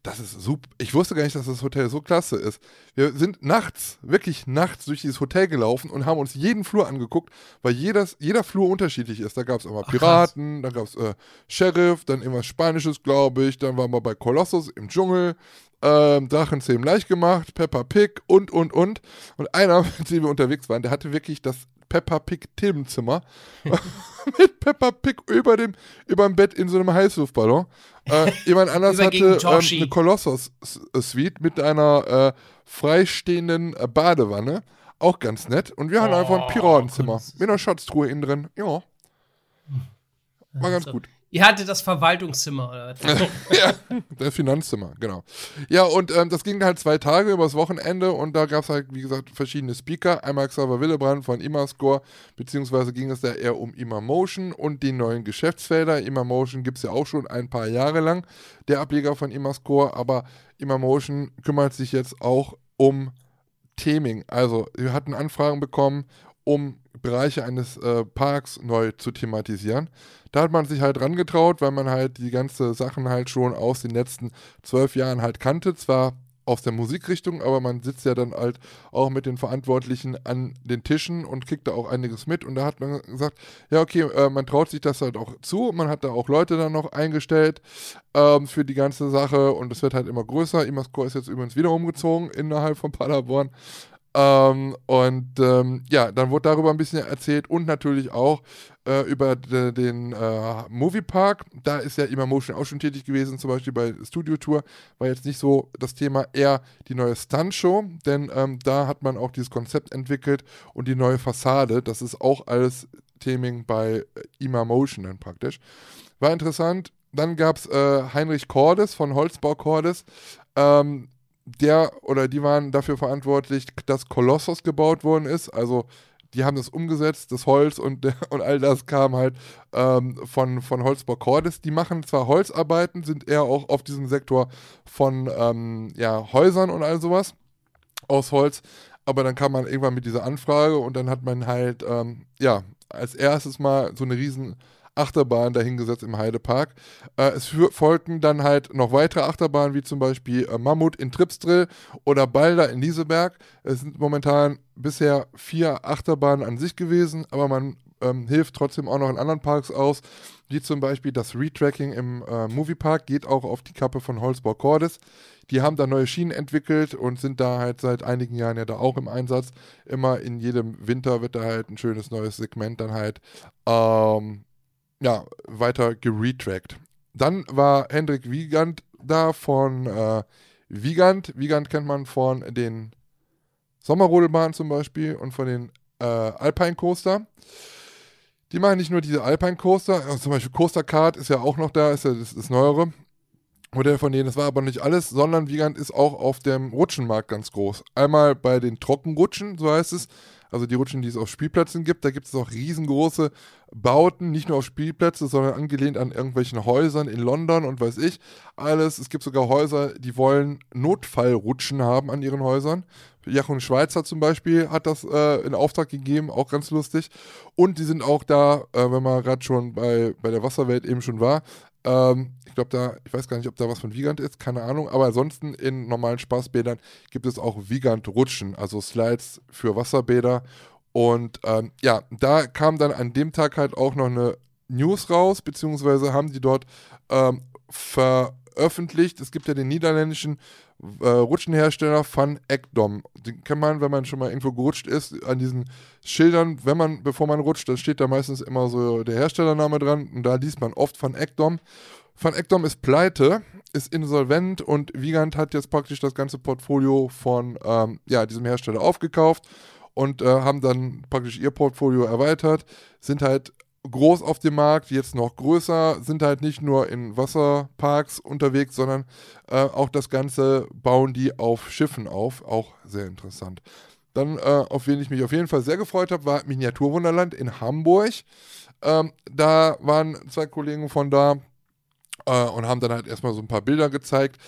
das ist super. Ich wusste gar nicht, dass das Hotel so klasse ist. Wir sind nachts, wirklich nachts durch dieses Hotel gelaufen und haben uns jeden Flur angeguckt, weil jedes, jeder Flur unterschiedlich ist. Da gab es immer Piraten, Ach, da gab es äh, Sheriff, dann immer Spanisches, glaube ich. Dann waren wir bei Kolossus im Dschungel. Ähm, Drachenzähmen leicht gemacht, Peppa Pig und, und, und. Und einer, mit dem wir unterwegs waren, der hatte wirklich das Peppa Pig Themenzimmer mit Peppa Pig über dem, über dem Bett in so einem Heißluftballon. Äh, jemand anders hatte ähm, eine Kolossus-Suite mit einer äh, freistehenden äh, Badewanne. Auch ganz nett. Und wir oh, hatten einfach ein Piratenzimmer mit einer Schatztruhe innen drin. Ja. War ganz gut. Ihr hattet das Verwaltungszimmer, oder ja, das Finanzzimmer, genau. Ja, und ähm, das ging halt zwei Tage übers Wochenende und da gab es halt, wie gesagt, verschiedene Speaker. Einmal Xaver Willebrand von Imascore, beziehungsweise ging es da eher um Imamotion und die neuen Geschäftsfelder. Imamotion gibt es ja auch schon ein paar Jahre lang, der Ableger von Imascore, aber Imamotion kümmert sich jetzt auch um Theming. Also, wir hatten Anfragen bekommen, um Bereiche eines äh, Parks neu zu thematisieren. Da hat man sich halt rangetraut, weil man halt die ganze Sachen halt schon aus den letzten zwölf Jahren halt kannte. Zwar aus der Musikrichtung, aber man sitzt ja dann halt auch mit den Verantwortlichen an den Tischen und kriegt da auch einiges mit. Und da hat man gesagt, ja, okay, äh, man traut sich das halt auch zu. Man hat da auch Leute dann noch eingestellt ähm, für die ganze Sache und es wird halt immer größer. Imascore ist jetzt übrigens wieder umgezogen innerhalb von Paderborn. Ähm, und ähm, ja, dann wurde darüber ein bisschen erzählt und natürlich auch äh, über de, den äh, Moviepark. Da ist ja immer Motion auch schon tätig gewesen, zum Beispiel bei Studio Tour. War jetzt nicht so das Thema, eher die neue Stunt-Show, denn ähm, da hat man auch dieses Konzept entwickelt und die neue Fassade. Das ist auch alles Theming bei Ima Motion dann praktisch. War interessant. Dann gab es äh, Heinrich Cordes von Holzbau Cordes. Ähm, der oder die waren dafür verantwortlich, dass Kolossos gebaut worden ist. Also die haben das umgesetzt, das Holz und, und all das kam halt ähm, von, von Holzbau Cordes. Die machen zwar Holzarbeiten, sind eher auch auf diesem Sektor von ähm, ja, Häusern und all sowas aus Holz. Aber dann kam man irgendwann mit dieser Anfrage und dann hat man halt, ähm, ja, als erstes mal so eine riesen Achterbahn dahingesetzt im Heidepark. Äh, es folgten dann halt noch weitere Achterbahnen, wie zum Beispiel äh, Mammut in Tripsdrill oder Balder in Lieseberg. Es sind momentan bisher vier Achterbahnen an sich gewesen, aber man ähm, hilft trotzdem auch noch in anderen Parks aus, wie zum Beispiel das Retracking im äh, Moviepark geht auch auf die Kappe von Holzbau Cordes. Die haben da neue Schienen entwickelt und sind da halt seit einigen Jahren ja da auch im Einsatz. Immer in jedem Winter wird da halt ein schönes neues Segment dann halt ähm, ja, weiter geretrackt. Dann war Hendrik Wiegand da von äh, Wiegand. Wiegand kennt man von den Sommerrodelbahnen zum Beispiel und von den äh, Alpine Coaster. Die machen nicht nur diese Alpine Coaster, also zum Beispiel Coaster Card ist ja auch noch da, ist ja das, das neuere Modell von denen. Das war aber nicht alles, sondern Wiegand ist auch auf dem Rutschenmarkt ganz groß. Einmal bei den Trockenrutschen, so heißt es, also die Rutschen, die es auf Spielplätzen gibt. Da gibt es auch riesengroße Bauten, nicht nur auf Spielplätze, sondern angelehnt an irgendwelchen Häusern in London und weiß ich. Alles. Es gibt sogar Häuser, die wollen Notfallrutschen haben an ihren Häusern. Jochen Schweizer zum Beispiel hat das äh, in Auftrag gegeben, auch ganz lustig. Und die sind auch da, äh, wenn man gerade schon bei, bei der Wasserwelt eben schon war, ähm, ich glaube, da, ich weiß gar nicht, ob da was von Vigant ist, keine Ahnung. Aber ansonsten in normalen Spaßbädern gibt es auch Vigant-Rutschen, also Slides für Wasserbäder. Und ähm, ja, da kam dann an dem Tag halt auch noch eine News raus, beziehungsweise haben die dort ähm, veröffentlicht. Es gibt ja den niederländischen äh, Rutschenhersteller Van Ekdom. Den kennt man, wenn man schon mal irgendwo gerutscht ist, an diesen Schildern, wenn man, bevor man rutscht, da steht da meistens immer so der Herstellername dran und da liest man oft Van Ekdom. Van Ekdom ist pleite, ist insolvent und Wiegand hat jetzt praktisch das ganze Portfolio von ähm, ja, diesem Hersteller aufgekauft und äh, haben dann praktisch ihr Portfolio erweitert, sind halt groß auf dem Markt, jetzt noch größer, sind halt nicht nur in Wasserparks unterwegs, sondern äh, auch das Ganze bauen die auf Schiffen auf. Auch sehr interessant. Dann, äh, auf wen ich mich auf jeden Fall sehr gefreut habe, war Miniaturwunderland in Hamburg. Ähm, da waren zwei Kollegen von da äh, und haben dann halt erstmal so ein paar Bilder gezeigt.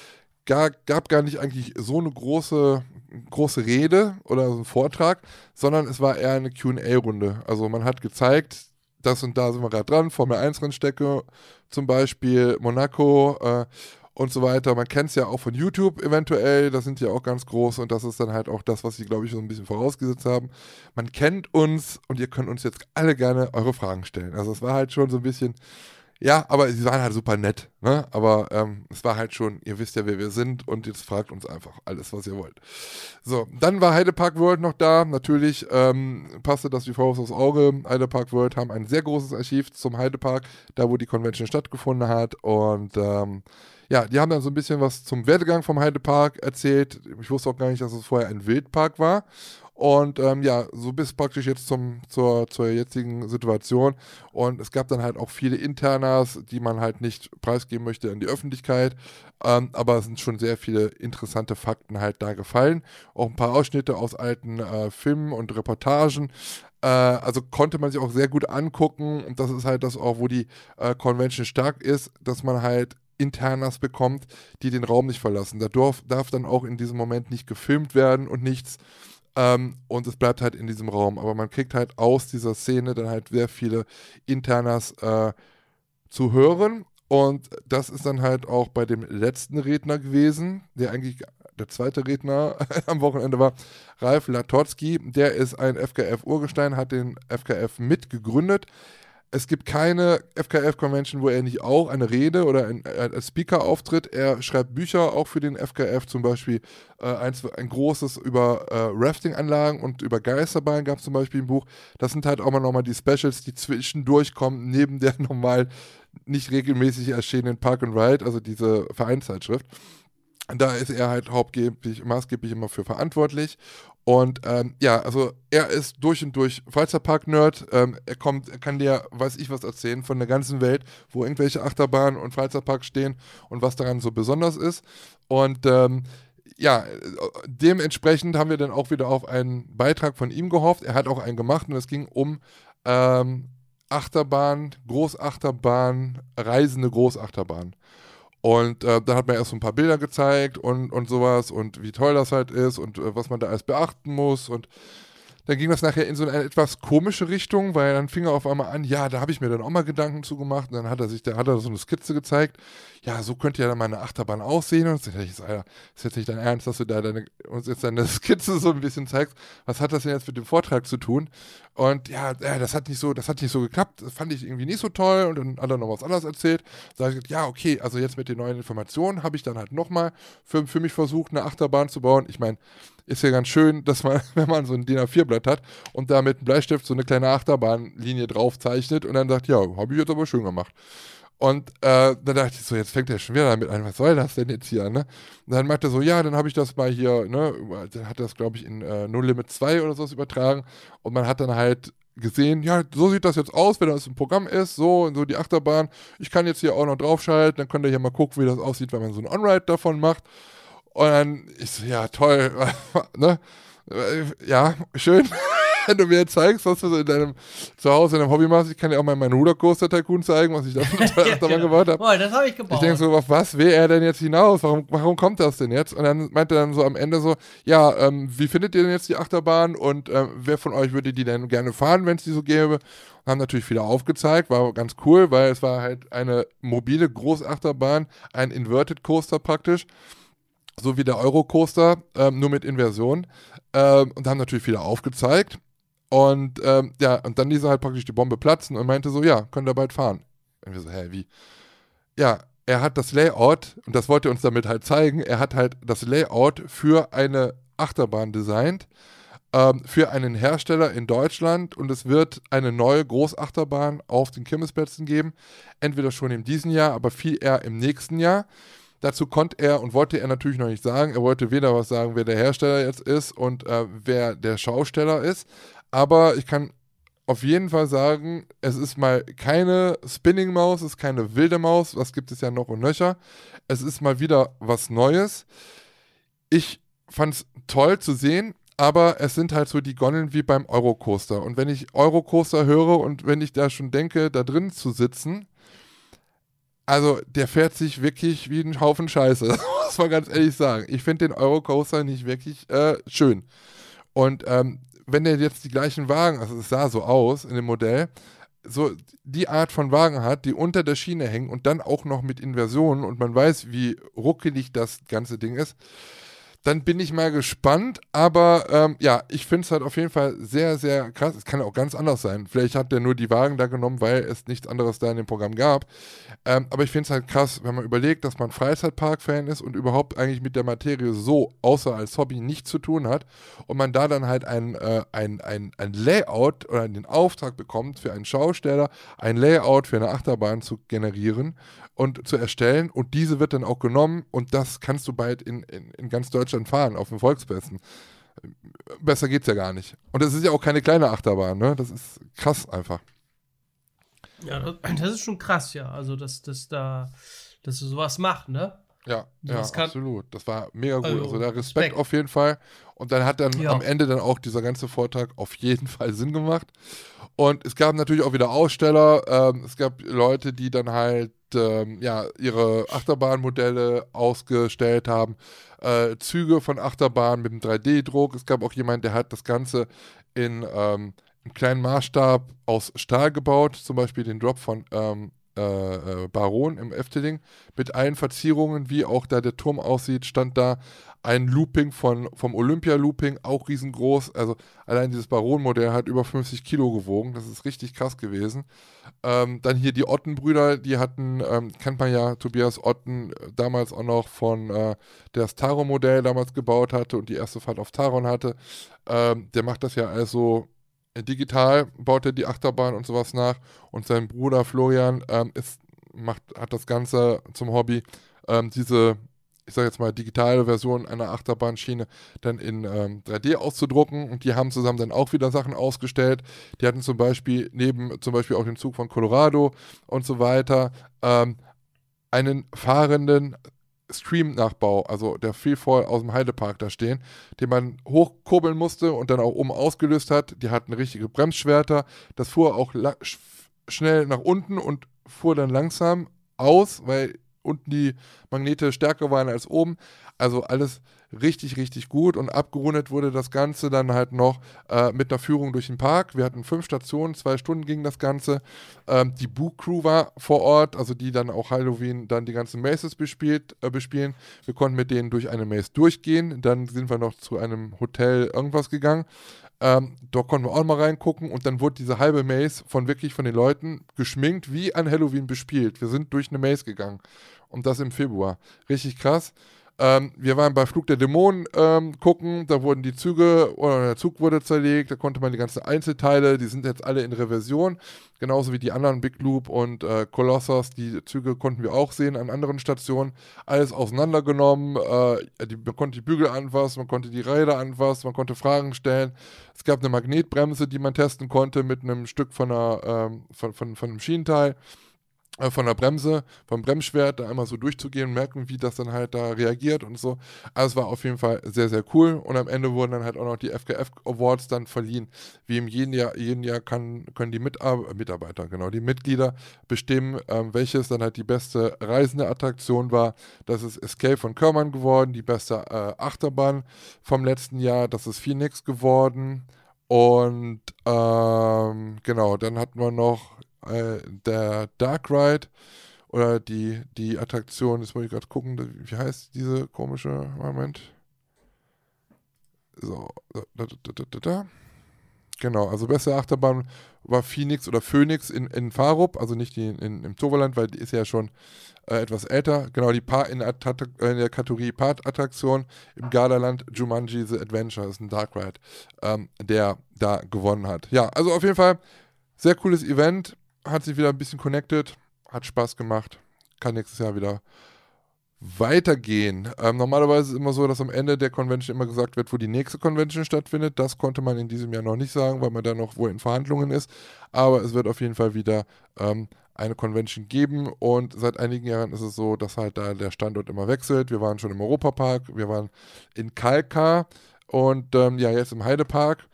Gar, gab gar nicht eigentlich so eine große, große Rede oder so einen Vortrag, sondern es war eher eine QA-Runde. Also man hat gezeigt, das und da sind wir gerade dran, Formel 1 Rennstrecke zum Beispiel, Monaco äh, und so weiter. Man kennt es ja auch von YouTube eventuell, da sind die auch ganz groß und das ist dann halt auch das, was sie, glaube ich, so ein bisschen vorausgesetzt haben. Man kennt uns und ihr könnt uns jetzt alle gerne eure Fragen stellen. Also es war halt schon so ein bisschen ja, aber sie waren halt super nett. Ne? Aber ähm, es war halt schon, ihr wisst ja, wer wir sind und jetzt fragt uns einfach alles, was ihr wollt. So, dann war Heidepark World noch da. Natürlich ähm, passte das wie Faust aufs Auge. Heidepark World haben ein sehr großes Archiv zum Heidepark, da wo die Convention stattgefunden hat. Und ähm, ja, die haben dann so ein bisschen was zum Werdegang vom Heidepark erzählt. Ich wusste auch gar nicht, dass es vorher ein Wildpark war. Und ähm, ja, so bis praktisch jetzt zum, zur, zur jetzigen Situation. Und es gab dann halt auch viele Internas, die man halt nicht preisgeben möchte an die Öffentlichkeit. Ähm, aber es sind schon sehr viele interessante Fakten halt da gefallen. Auch ein paar Ausschnitte aus alten äh, Filmen und Reportagen. Äh, also konnte man sich auch sehr gut angucken. Und das ist halt das auch, wo die äh, Convention stark ist, dass man halt Internas bekommt, die den Raum nicht verlassen. Da darf, darf dann auch in diesem Moment nicht gefilmt werden und nichts. Ähm, und es bleibt halt in diesem Raum. Aber man kriegt halt aus dieser Szene dann halt sehr viele Internas äh, zu hören. Und das ist dann halt auch bei dem letzten Redner gewesen, der eigentlich der zweite Redner am Wochenende war, Ralf Latotzki. Der ist ein FKF-Urgestein, hat den FKF mitgegründet. Es gibt keine FKF-Convention, wo er nicht auch eine Rede oder ein, als Speaker auftritt. Er schreibt Bücher auch für den FKF, zum Beispiel äh, eins, ein großes über äh, Rafting-Anlagen und über Geisterbahnen gab es zum Beispiel ein Buch. Das sind halt auch mal nochmal die Specials, die zwischendurch kommen, neben der normal nicht regelmäßig erschienenen Park and Ride, also diese Vereinszeitschrift. Da ist er halt hauptgeblich, maßgeblich immer für verantwortlich. Und ähm, ja, also er ist durch und durch Freizeitpark-Nerd. Ähm, er kommt, er kann dir, weiß ich was erzählen von der ganzen Welt, wo irgendwelche Achterbahnen und Freizeitparks stehen und was daran so besonders ist. Und ähm, ja, dementsprechend haben wir dann auch wieder auf einen Beitrag von ihm gehofft. Er hat auch einen gemacht und es ging um ähm, Achterbahn, Großachterbahn, reisende Großachterbahn. Und äh, dann hat man erst so ein paar Bilder gezeigt und, und sowas und wie toll das halt ist und äh, was man da alles beachten muss. Und dann ging das nachher in so eine etwas komische Richtung, weil dann fing er auf einmal an, ja, da habe ich mir dann auch mal Gedanken zu gemacht. Und dann hat er sich, da hat er so eine Skizze gezeigt. Ja, so könnte ja dann meine Achterbahn aussehen. Und dann dachte ich, Alter, ist jetzt nicht dein Ernst, dass du da deine, uns jetzt deine Skizze so ein bisschen zeigst. Was hat das denn jetzt mit dem Vortrag zu tun? Und ja, ja, das hat nicht so, das hat nicht so geklappt. Das fand ich irgendwie nicht so toll. Und dann hat er noch was anderes erzählt. Da habe ich gesagt, ja, okay, also jetzt mit den neuen Informationen habe ich dann halt nochmal für, für mich versucht, eine Achterbahn zu bauen. Ich meine, ist ja ganz schön, dass man, wenn man so ein DIN A4-Blatt hat und da mit einem Bleistift so eine kleine Achterbahnlinie drauf zeichnet und dann sagt, ja, habe ich jetzt aber schön gemacht. Und äh, dann dachte ich so, jetzt fängt er schon wieder damit an, was soll das denn jetzt hier, ne? Und dann macht er so, ja, dann habe ich das mal hier, ne, dann hat das, glaube ich, in äh, No Limit 2 oder sowas übertragen und man hat dann halt gesehen, ja, so sieht das jetzt aus, wenn das im Programm ist, so und so die Achterbahn. Ich kann jetzt hier auch noch draufschalten, dann könnt ihr hier mal gucken, wie das aussieht, wenn man so ein On-Ride davon macht. Und dann, ich so, ja, toll, ne? Ja, schön. wenn du mir zeigst, was du so in deinem Zuhause in deinem Hobby machst, ich kann dir auch mal meinen Rudercoaster Tycoon zeigen, was ich da ja, genau. gebaut habe. Boah, das habe ich gebaut. Ich denke so, auf was will er denn jetzt hinaus? Warum, warum kommt das denn jetzt? Und dann meinte er dann so am Ende so, ja, ähm, wie findet ihr denn jetzt die Achterbahn und ähm, wer von euch würde die denn gerne fahren, wenn es die so gäbe? Und haben natürlich viele aufgezeigt, war ganz cool, weil es war halt eine mobile Großachterbahn, ein Inverted Coaster praktisch so wie der Eurocoaster, ähm, nur mit Inversion. Ähm, und haben natürlich viele aufgezeigt. Und ähm, ja, und dann ließ er halt praktisch die Bombe platzen und meinte so, ja, könnt ihr bald fahren. Und wir so, hä, wie? Ja, er hat das Layout, und das wollte er uns damit halt zeigen, er hat halt das Layout für eine Achterbahn designt, ähm, für einen Hersteller in Deutschland und es wird eine neue Großachterbahn auf den Kirmesplätzen geben. Entweder schon in diesem Jahr, aber viel eher im nächsten Jahr. Dazu konnte er und wollte er natürlich noch nicht sagen. Er wollte weder was sagen, wer der Hersteller jetzt ist und äh, wer der Schausteller ist. Aber ich kann auf jeden Fall sagen, es ist mal keine Spinning-Maus, es ist keine wilde Maus. Was gibt es ja noch und nöcher? Es ist mal wieder was Neues. Ich fand es toll zu sehen, aber es sind halt so die Gondeln wie beim Eurocoaster. Und wenn ich Eurocoaster höre und wenn ich da schon denke, da drin zu sitzen, also der fährt sich wirklich wie ein Haufen Scheiße. Muss man ganz ehrlich sagen. Ich finde den Eurocoaster nicht wirklich äh, schön. Und ähm, wenn der jetzt die gleichen Wagen, also es sah so aus in dem Modell, so die Art von Wagen hat, die unter der Schiene hängen und dann auch noch mit Inversionen und man weiß, wie ruckelig das ganze Ding ist, dann bin ich mal gespannt. Aber ähm, ja, ich finde es halt auf jeden Fall sehr, sehr krass. Es kann auch ganz anders sein. Vielleicht hat der nur die Wagen da genommen, weil es nichts anderes da in dem Programm gab. Ähm, aber ich finde es halt krass, wenn man überlegt, dass man Freizeitpark-Fan ist und überhaupt eigentlich mit der Materie so, außer als Hobby, nichts zu tun hat. Und man da dann halt ein, äh, ein, ein, ein Layout oder den Auftrag bekommt für einen Schausteller, ein Layout für eine Achterbahn zu generieren und zu erstellen und diese wird dann auch genommen und das kannst du bald in, in, in ganz Deutschland fahren, auf den Volksbesten. Besser geht's ja gar nicht. Und das ist ja auch keine kleine Achterbahn, ne? Das ist krass einfach. Ja, das, ist schon krass, ja. Also, dass, dass da, dass du sowas macht, ne? Ja, ja, kann- absolut. Das war mega gut. Also, Also, der Respekt, Respekt. auf jeden Fall. Und dann hat dann Ja. am Ende dann auch dieser ganze Vortrag auf jeden Fall Sinn gemacht. Und es gab natürlich auch wieder Aussteller. Ähm, es gab Leute, die dann halt ähm, ja, ihre Achterbahnmodelle ausgestellt haben. Äh, Züge von Achterbahnen mit einem 3D-Druck. Es gab auch jemanden, der hat das Ganze in ähm, einem kleinen Maßstab aus Stahl gebaut. Zum Beispiel den Drop von ähm, äh, äh, Baron im Efteling mit allen Verzierungen, wie auch da der Turm aussieht, stand da ein Looping von, vom Olympia-Looping, auch riesengroß. Also allein dieses Baron-Modell hat über 50 Kilo gewogen. Das ist richtig krass gewesen. Ähm, dann hier die Ottenbrüder, die hatten, ähm, kennt man ja, Tobias Otten äh, damals auch noch von, äh, der das Taron-Modell damals gebaut hatte und die erste Fahrt auf Taron hatte. Ähm, der macht das ja also digital, baut er die Achterbahn und sowas nach. Und sein Bruder Florian ähm, ist, macht, hat das Ganze zum Hobby, ähm, diese, ich sage jetzt mal, digitale Version einer Achterbahnschiene dann in ähm, 3D auszudrucken. Und die haben zusammen dann auch wieder Sachen ausgestellt. Die hatten zum Beispiel neben zum Beispiel auch den Zug von Colorado und so weiter ähm, einen fahrenden Stream-Nachbau, also der Freefall aus dem Heidepark da stehen, den man hochkurbeln musste und dann auch oben ausgelöst hat. Die hatten richtige Bremsschwerter. Das fuhr auch schnell nach unten und fuhr dann langsam aus, weil unten die Magnete stärker waren als oben. Also alles richtig, richtig gut und abgerundet wurde das Ganze dann halt noch äh, mit einer Führung durch den Park. Wir hatten fünf Stationen, zwei Stunden ging das Ganze. Ähm, die Boo Crew war vor Ort, also die dann auch Halloween dann die ganzen Maces bespielt, äh, bespielen. Wir konnten mit denen durch eine Maze durchgehen. Dann sind wir noch zu einem Hotel irgendwas gegangen. Ähm, dort konnten wir auch mal reingucken und dann wurde diese halbe Maze von wirklich von den Leuten geschminkt wie an Halloween bespielt. Wir sind durch eine Maze gegangen und das im Februar. Richtig krass. Ähm, wir waren bei Flug der Dämonen ähm, gucken, da wurden die Züge oder der Zug wurde zerlegt, da konnte man die ganzen Einzelteile, die sind jetzt alle in Reversion, genauso wie die anderen Big Loop und äh, Colossus, die Züge konnten wir auch sehen an anderen Stationen, alles auseinandergenommen, äh, die, man konnte die Bügel anfassen, man konnte die Räder anfassen, man konnte Fragen stellen, es gab eine Magnetbremse, die man testen konnte mit einem Stück von, einer, ähm, von, von, von einem Schienenteil. Äh, von der Bremse, vom Bremsschwert, da einmal so durchzugehen, merken, wie das dann halt da reagiert und so. Also es war auf jeden Fall sehr, sehr cool. Und am Ende wurden dann halt auch noch die FKF Awards dann verliehen. Wie im jeden Jahr, jeden Jahr kann, können die Mitar äh, Mitarbeiter, genau, die Mitglieder bestimmen, ähm, welches dann halt die beste reisende Attraktion war. Das ist Escape von Körmann geworden, die beste äh, Achterbahn vom letzten Jahr, das ist Phoenix geworden. Und ähm, genau, dann hatten wir noch äh, der Dark Ride oder die, die Attraktion, jetzt muss ich gerade gucken, wie heißt diese komische Moment? So, da, da, da, da, Genau, also beste Achterbahn war Phoenix oder Phoenix in, in Farup, also nicht die in, im Toverland, weil die ist ja schon äh, etwas älter. Genau, die Paar in, in der Kategorie Part-Attraktion im Gardaland Jumanji The Adventure ist ein Dark Ride, ähm, der da gewonnen hat. Ja, also auf jeden Fall sehr cooles Event hat sich wieder ein bisschen connected, hat Spaß gemacht, kann nächstes Jahr wieder weitergehen. Ähm, normalerweise ist es immer so, dass am Ende der Convention immer gesagt wird, wo die nächste Convention stattfindet. Das konnte man in diesem Jahr noch nicht sagen, weil man da noch wohl in Verhandlungen ist. Aber es wird auf jeden Fall wieder ähm, eine Convention geben und seit einigen Jahren ist es so, dass halt da der Standort immer wechselt. Wir waren schon im Europapark, wir waren in Kalka und ähm, ja, jetzt im Heidepark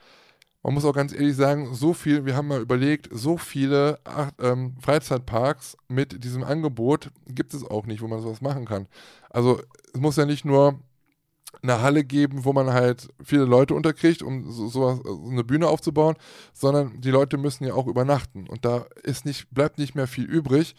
man muss auch ganz ehrlich sagen, so viel, wir haben mal überlegt, so viele ach, ähm, Freizeitparks mit diesem Angebot gibt es auch nicht, wo man sowas machen kann. Also es muss ja nicht nur eine Halle geben, wo man halt viele Leute unterkriegt, um so, sowas, so eine Bühne aufzubauen, sondern die Leute müssen ja auch übernachten. Und da ist nicht, bleibt nicht mehr viel übrig.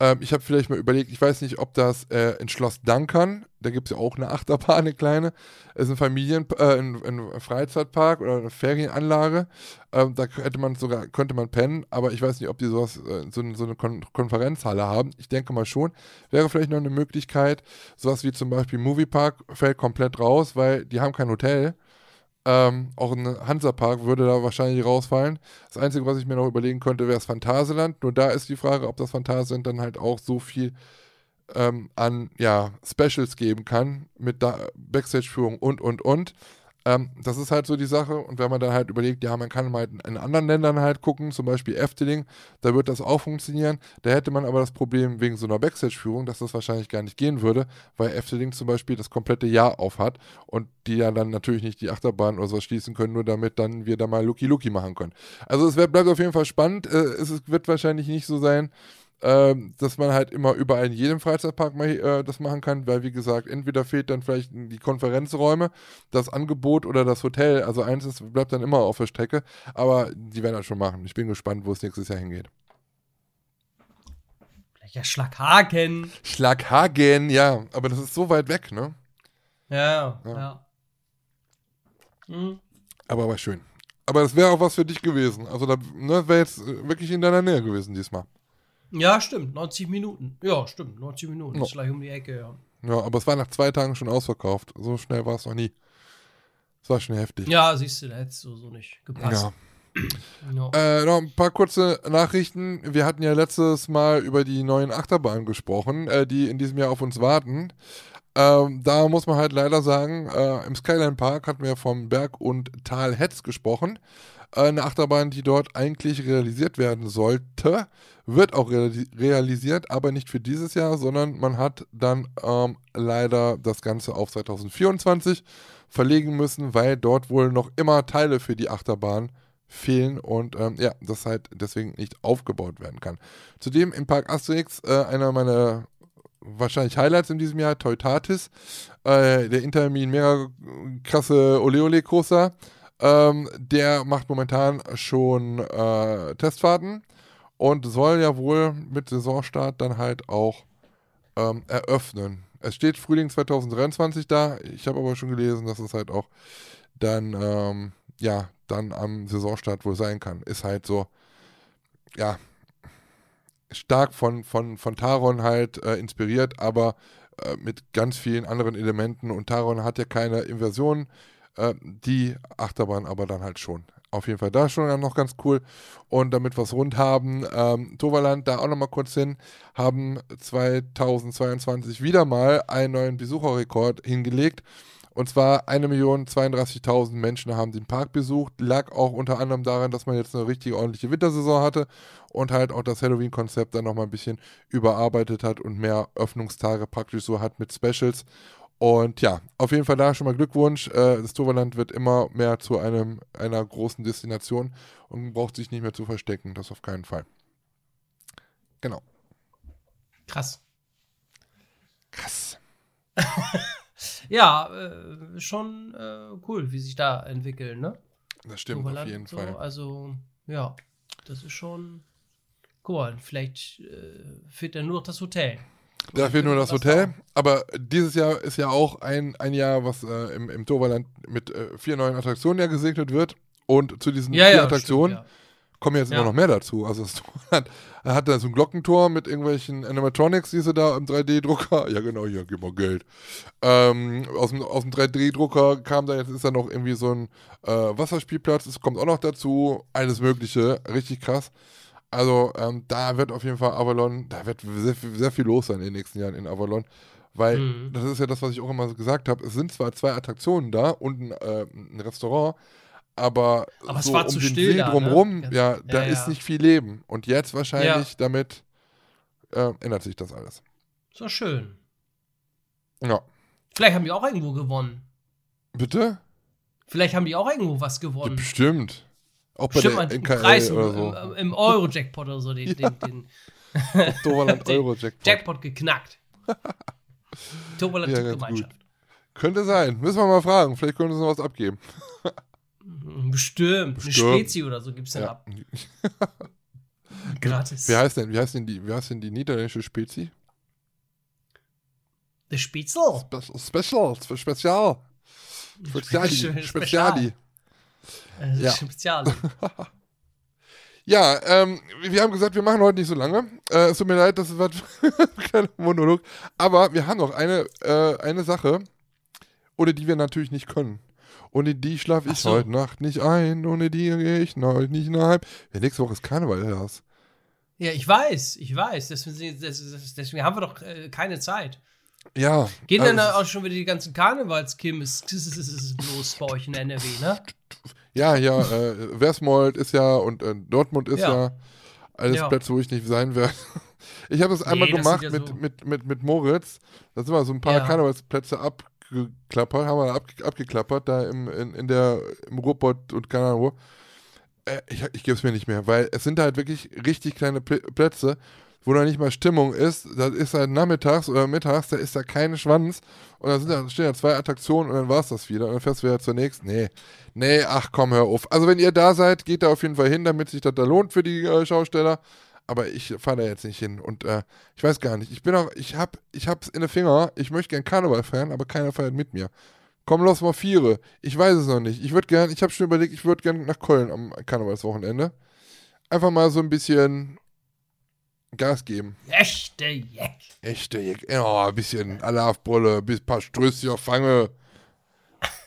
Ähm, ich habe vielleicht mal überlegt, ich weiß nicht, ob das äh, in Schloss Dankern, da gibt es ja auch eine Achterbahn, eine kleine, ist ein Familien, äh, ein, ein, Freizeitpark oder eine Ferienanlage. Ähm, da hätte man sogar, könnte man pennen, aber ich weiß nicht, ob die sowas, äh, so, so, eine Kon Konferenzhalle haben. Ich denke mal schon. Wäre vielleicht noch eine Möglichkeit, sowas wie zum Beispiel Moviepark fällt komplett raus, weil die haben kein Hotel. Ähm, auch ein Hansapark würde da wahrscheinlich rausfallen. Das Einzige, was ich mir noch überlegen könnte, wäre das Phantasialand. Nur da ist die Frage, ob das Phantasialand dann halt auch so viel ähm, an ja, Specials geben kann mit Backstage-Führung und, und, und. Ähm, das ist halt so die Sache. Und wenn man dann halt überlegt, ja, man kann mal in anderen Ländern halt gucken, zum Beispiel Efteling, da wird das auch funktionieren. Da hätte man aber das Problem wegen so einer Backstage-Führung, dass das wahrscheinlich gar nicht gehen würde, weil Efteling zum Beispiel das komplette Jahr auf hat und die ja dann natürlich nicht die Achterbahn oder so schließen können, nur damit dann wir da mal Lucky Lucky machen können. Also es bleibt auf jeden Fall spannend. Äh, es wird wahrscheinlich nicht so sein, ähm, dass man halt immer überall in jedem Freizeitpark mal äh, das machen kann, weil wie gesagt, entweder fehlt dann vielleicht die Konferenzräume, das Angebot oder das Hotel. Also eins ist, bleibt dann immer auf der Strecke, aber die werden das schon machen. Ich bin gespannt, wo es nächstes Jahr hingeht. Ja, Schlaghagen. Schlaghagen, ja, aber das ist so weit weg, ne? Ja, ja. ja. Mhm. Aber war schön. Aber das wäre auch was für dich gewesen. Also da ne, wäre jetzt wirklich in deiner Nähe gewesen diesmal. Ja, stimmt. 90 Minuten. Ja, stimmt. 90 Minuten. No. Ist gleich um die Ecke, ja. Ja, aber es war nach zwei Tagen schon ausverkauft. So schnell war es noch nie. Es war schon heftig. Ja, siehst du, da hättest du so nicht gepasst. Ja. no. äh, noch ein paar kurze Nachrichten. Wir hatten ja letztes Mal über die neuen Achterbahnen gesprochen, äh, die in diesem Jahr auf uns warten. Ähm, da muss man halt leider sagen, äh, im Skyline Park hatten wir vom Berg- und Tal-Hetz gesprochen. Eine Achterbahn, die dort eigentlich realisiert werden sollte, wird auch realisiert, aber nicht für dieses Jahr, sondern man hat dann ähm, leider das Ganze auf 2024 verlegen müssen, weil dort wohl noch immer Teile für die Achterbahn fehlen und ähm, ja, das halt deswegen nicht aufgebaut werden kann. Zudem im Park Asterix äh, einer meiner wahrscheinlich Highlights in diesem Jahr, Teutatis, äh, der Intermin mega krasse Ole Ole. Ähm, der macht momentan schon äh, Testfahrten und soll ja wohl mit Saisonstart dann halt auch ähm, eröffnen. Es steht Frühling 2023 da. Ich habe aber schon gelesen, dass es halt auch dann, ähm, ja, dann am Saisonstart wohl sein kann. Ist halt so, ja, stark von, von, von Taron halt äh, inspiriert, aber äh, mit ganz vielen anderen Elementen. Und Taron hat ja keine Inversion, äh, die Achterbahn aber dann halt schon auf jeden Fall da schon noch ganz cool. Und damit wir es rund haben, ähm, Toverland da auch nochmal kurz hin, haben 2022 wieder mal einen neuen Besucherrekord hingelegt. Und zwar 1.032.000 Menschen haben den Park besucht. Lag auch unter anderem daran, dass man jetzt eine richtig ordentliche Wintersaison hatte und halt auch das Halloween-Konzept dann nochmal ein bisschen überarbeitet hat und mehr Öffnungstage praktisch so hat mit Specials. Und ja, auf jeden Fall da schon mal Glückwunsch. Äh, das Toverland wird immer mehr zu einem, einer großen Destination und braucht sich nicht mehr zu verstecken. Das auf keinen Fall. Genau. Krass. Krass. Ja, äh, schon äh, cool, wie sich da entwickeln, ne? Das stimmt auf Oberland jeden so, Fall. Also, ja, das ist schon. Mal, vielleicht äh, fehlt ja nur noch das Hotel. Da fehlt nur das Hotel. Aber dieses Jahr ist ja auch ein, ein Jahr, was äh, im, im Toverland mit äh, vier neuen Attraktionen ja gesegnet wird. Und zu diesen Ja, vier ja, Attraktionen stimmt, kommen jetzt Ja. immer noch mehr dazu. Also das Toverland hat da so ein Glockentor mit irgendwelchen Animatronics, die sie da im 3D-Drucker. Ja, genau, hier, gib mal Geld. Ähm, aus dem, aus dem 3D-Drucker kam da jetzt, ist da noch irgendwie so ein äh, Wasserspielplatz, das kommt auch noch dazu. Alles Mögliche, richtig krass. Also ähm, da wird auf jeden Fall Avalon, da wird sehr, viel- sehr viel los sein in den nächsten Jahren in Avalon. Weil Mhm. das ist ja das, was ich auch immer so gesagt habe. Es sind zwar zwei Attraktionen da und ein, äh, ein Restaurant, aber, Aber es so war um zu den still See da, ne? drumherum, Ganz- ja, da ja, ist ja. nicht viel Leben. Und jetzt wahrscheinlich damit äh, ändert sich das alles. Doch schön. Ja. Vielleicht haben die auch irgendwo gewonnen. Bitte? Vielleicht haben die auch irgendwo was Ja, gewonnen. bestimmt. Auch bei Bestimmt der NKL Preis oder im, so. im, im Euro-Jackpot oder so, den, den, den den Euro Jackpot. Jackpot geknackt. Toverland Ja, ja, Gemeinschaft. Könnte sein. Müssen wir mal fragen. Vielleicht können sie uns noch was abgeben. Bestimmt. Bestimmt. Eine Spezi oder so gibt's dann Ja. ab. Gratis. Wie heißt denn, wie heißt denn die, wie heißt denn die niederländische Spezi? Der Spitzel. Spe- Special, Spe- Spezial. Speziali. Spezial. Speziali. Äh, Ja. Spezial. Ja, ähm, wir haben gesagt, wir machen heute nicht so lange. Äh, es tut mir leid, das war ein kleiner Monolog. Aber wir haben noch eine, äh, eine Sache, ohne die wir natürlich nicht können. Ohne die schlafe ich so. heute Nacht nicht ein, ohne die gehe ich heute nicht nach. Ja, nächste Woche ist Karneval, Lars. Ja, ich weiß, ich weiß. Deswegen, deswegen, deswegen haben wir doch äh, keine Zeit. Ja. Gehen also dann ist- auch schon wieder die ganzen Karnevalskimmes los bei euch in NRW, ne? Ja, ja, äh, Versmold ist ja und äh, Dortmund ist ja, Ja. alles Ja. Plätze, wo ich nicht sein werde. Ich habe das einmal gemacht ja mit, so- mit, mit, mit Moritz. Da sind wir so ein paar Ja. Karnevalsplätze abgeklappert, haben wir ab, abgeklappert, da im, in, in der, im Ruhrpott und keine Ahnung wo. Äh, ich ich gebe es mir nicht mehr, weil es sind halt wirklich richtig kleine Pl- Plätze, wo da nicht mal Stimmung ist. Das ist halt nachmittags oder mittags, da ist da kein Schwanz. Und da sind da, stehen da zwei Attraktionen und dann war es das wieder. Und dann fährst du wieder zur nächsten. Nee. Nee, ach komm, hör auf. Also wenn ihr da seid, geht da auf jeden Fall hin, damit sich das da lohnt für die äh, Schausteller. Aber ich fahre da jetzt nicht hin. Und äh, ich weiß gar nicht. Ich bin auch, ich hab, ich hab's in den Finger. Ich möchte gern Karneval feiern, aber keiner feiert mit mir. Komm los, mal viere. Ich weiß es noch nicht. Ich würde gern, ich habe schon überlegt, ich würde gern nach Köln am Karnevalswochenende. Einfach mal so ein bisschen Gas geben. Echte Jack. Echte, Jäg- ja, ein bisschen Alarvbrulle, ein paar Strösschen fange.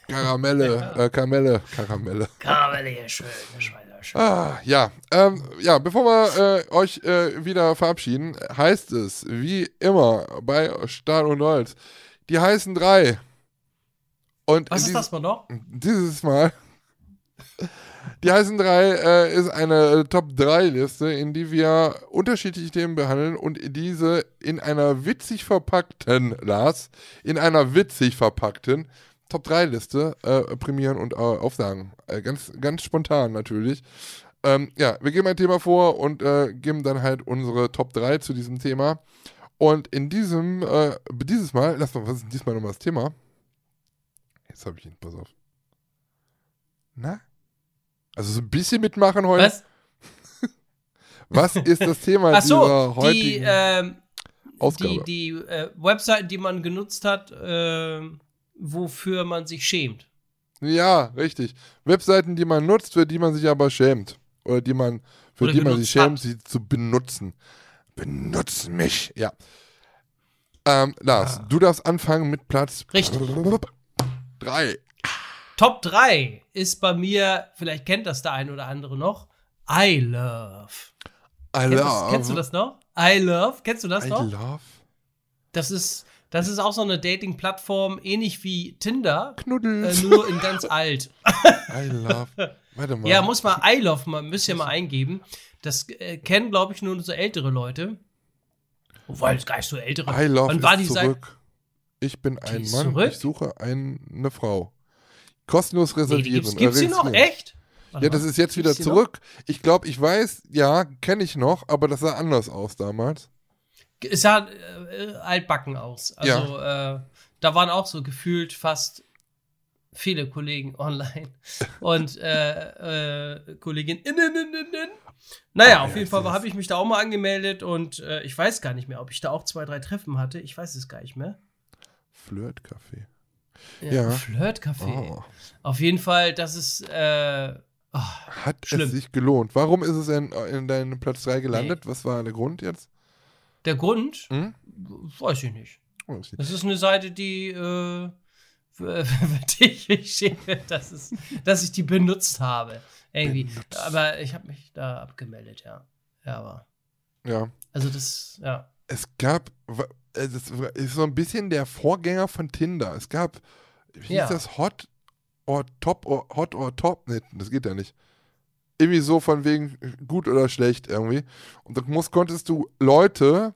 Karamelle, äh, Karamelle, Karamelle. Karamelle hier schön, Schweizer schön. Ah, ja, ähm, ja, bevor wir äh, euch äh, wieder verabschieden, heißt es, wie immer bei Stahl und Holz, die heißen drei. Und Was ist das mal noch? dieses Mal, die heißen drei äh, ist eine Top-3-Liste, in die wir unterschiedliche Themen behandeln und diese in einer witzig verpackten, Lars, in einer witzig verpackten Top-3-Liste äh, prämieren und äh, aufsagen. Äh, ganz, ganz spontan natürlich. Ähm, ja, wir geben ein Thema vor und äh, geben dann halt unsere Top 3 zu diesem Thema. Und in diesem, äh, dieses Mal, lass mal, was ist diesmal nochmal das Thema? Jetzt habe ich ihn, pass auf. Na? Also so ein bisschen mitmachen heute. Was? Was ist das Thema Ach so, dieser die, heutigen ähm, Ausgabe? die, die äh, Webseiten, die man genutzt hat, ähm, wofür man sich schämt. ja, richtig. Webseiten, die man nutzt, für die man sich aber schämt. Oder die man, für Oder die man sich schämt, hat. sie zu benutzen. Benutz mich. Ja. Ähm, Lars, Ah. du darfst anfangen mit Platz Richtig. 3. Top 3 ist bei mir, vielleicht kennt das der ein oder andere noch, I Love. I Kennst, love. das, kennst du das noch? I Love, kennst du das I noch? love. Das ist Das ist auch so eine Dating-Plattform, ähnlich wie Tinder, äh, Knuddels. nur in ganz alt. I love. Warte mal. Ja, muss man I love mal, müsst ihr mal eingeben. Das äh, kennen, glaube ich, nur so ältere Leute. Wobei es gar nicht so ältere. I love Wann war ist die zurück. Ich bin ein Mann, zurück? ich suche ein, eine Frau. Kostenlos Nee, die reservieren. gibt's, gibt's die noch? Echt? Warte Ja, das ist jetzt wieder die noch? zurück. Ich glaube, ich weiß, ja, kenne ich noch, aber das sah anders aus damals. Es sah äh, altbacken aus. Also, äh, da waren auch so gefühlt fast viele Kollegen online und äh, äh, Kolleginnen. Naja, Ah, auf ja, jeden Fall habe ich mich da auch mal angemeldet und äh, ich weiß gar nicht mehr, ob ich da auch zwei, drei Treffen hatte. Ich weiß es gar nicht mehr. Flirtcafé. Ja. Flirtcafé. Oh. Auf jeden Fall, das ist. Äh, oh, Hat Schlimm. es sich gelohnt? Warum ist es in, in deinem Platz 3 gelandet? Was war der Grund jetzt? der Grund, Hm? weiß ich nicht. Oh, Das ist eine Seite, die äh, für, für dich ich schäme, dass, es, dass ich die benutzt habe. Irgendwie. Benutzt. Aber ich habe mich da abgemeldet, ja. Ja, aber. Ja. Also das, ja. Es gab, wa- äh, ist so ein bisschen der Vorgänger von Tinder. Es gab, wie hieß Ja. das, Hot or Top or Hot or Top? Nee, das geht ja nicht. Irgendwie so von wegen gut oder schlecht irgendwie. Und da musst, konntest du Leute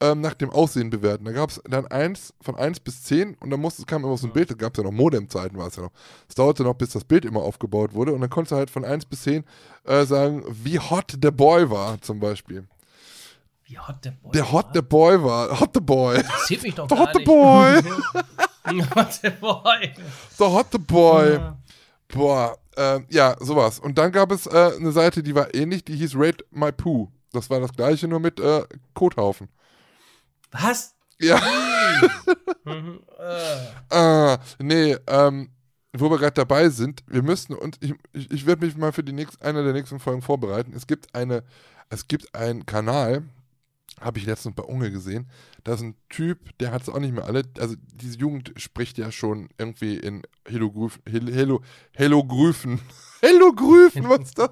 ähm, nach dem Aussehen bewerten. Da gab es dann eins von 1 bis 10 und dann musste, kam immer so ein Bild, da gab es ja noch Modemzeiten, war es ja noch. Es dauerte noch, bis das Bild immer aufgebaut wurde und dann konntest du halt von 1 bis 10 äh, sagen, wie hot der Boy war zum Beispiel. Wie hot der Boy Der hot war. der Boy war. Hot the Boy. Interessiert mich doch Der gar hot the nicht. boy. hot the Boy. Der hot the boy. Ja. Boah, äh, ja, sowas. Und dann gab es äh, eine Seite, die war ähnlich, die hieß Rate My Poo. Das war das gleiche, nur mit äh, Kothaufen. Was? Ja, Mhm. Äh. ah, nee, ähm, wo wir gerade dabei sind, wir müssten, und ich, ich, ich werde mich mal für die nächst, eine der nächsten Folgen vorbereiten. Es gibt eine, es gibt einen Kanal, habe ich letztens bei Unge gesehen, da ist ein Typ, der hat es auch nicht mehr alle, also diese Jugend spricht ja schon irgendwie in Helogryphen, Hel Helo, Helogryphen, was ist das?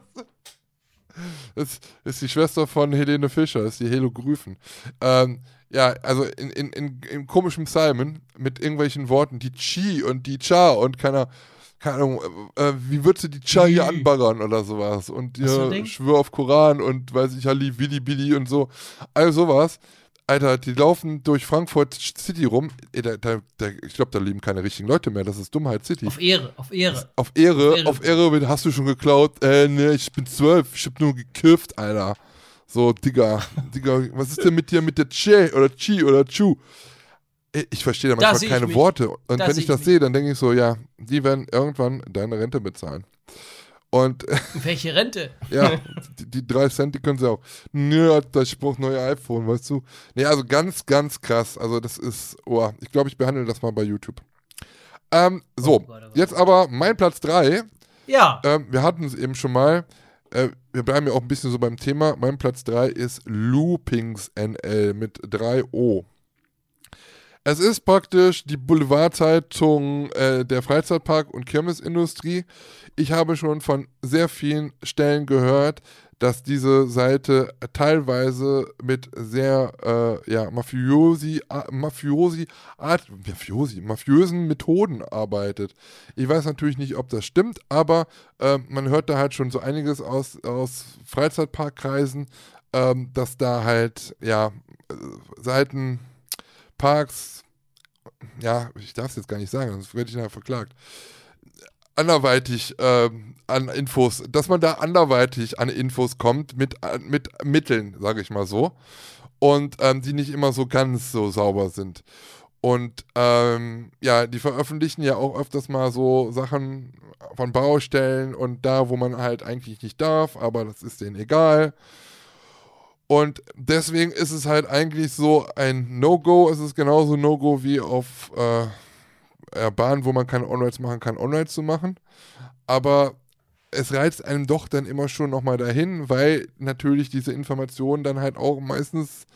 Das ist die Schwester von Helene Fischer, ist die Helogryphen. Ähm, ja, also in, in, in, in komischem Psalmen mit irgendwelchen Worten, die Chi und die Cha und keiner, keine Ahnung, äh, äh, wie würdest du die Cha hier anbaggern oder sowas und Ding? schwör auf Koran und weiß ich, Halli, Willi, Billi und so. All sowas. Alter, die laufen durch Frankfurt City rum. Da, da, da, ich glaube, da leben keine richtigen Leute mehr. Das ist Dummheit City. Auf Ehre, auf Ehre. Auf Ehre, Ehre. auf Ehre, hast du schon geklaut? Äh, ne, ich bin zwölf, ich hab nur gekifft, Alter. So, Digga, Digga, was ist denn mit dir mit der Che oder Chi oder Chu? Ich verstehe da Da manchmal ich keine mich. Worte. Und Da wenn ich das mich. sehe, dann denke ich so, ja, die werden irgendwann deine Rente bezahlen. Und Welche Rente? ja, die, die drei Cent, die können sie auch. Nö, ich brauche neue iPhone, weißt du? Nee, also ganz, ganz krass. Also das ist, oh, ich glaube, ich behandle das mal bei YouTube. Ähm, so, Oh Gott, oh Gott. jetzt aber mein Platz 3. Ja. Ähm, wir hatten es eben schon mal. Äh, wir bleiben ja auch ein bisschen so beim Thema. Mein Platz 3 ist Loopings NL mit 3O. Es ist praktisch die Boulevardzeitung äh, der Freizeitpark- und Kirmesindustrie. Ich habe schon von sehr vielen Stellen gehört, dass diese Seite teilweise mit sehr äh, ja, Mafiosi, Mafiosi, Art, Mafiosi, mafiösen Methoden arbeitet. Ich weiß natürlich nicht, ob das stimmt, aber äh, man hört da halt schon so einiges aus, aus Freizeitparkkreisen, ähm, dass da halt, ja, äh, Seiten, Parks, ja, ich darf es jetzt gar nicht sagen, sonst werde ich nachher verklagt, anderweitig ähm, an Infos, dass man da anderweitig an Infos kommt mit, äh, mit Mitteln, sage ich mal so, und ähm, die nicht immer so ganz so sauber sind. Und ähm, ja, die veröffentlichen ja auch öfters mal so Sachen von Baustellen und da, wo man halt eigentlich nicht darf, aber das ist denen egal. Und deswegen ist es halt eigentlich so ein No-Go. Es ist genauso No-Go wie auf äh, ja, Bahnen, wo man keine On-Rides machen kann, On-Rides zu machen. Aber es reizt einem doch dann immer schon nochmal dahin, weil natürlich diese Informationen dann halt auch meistens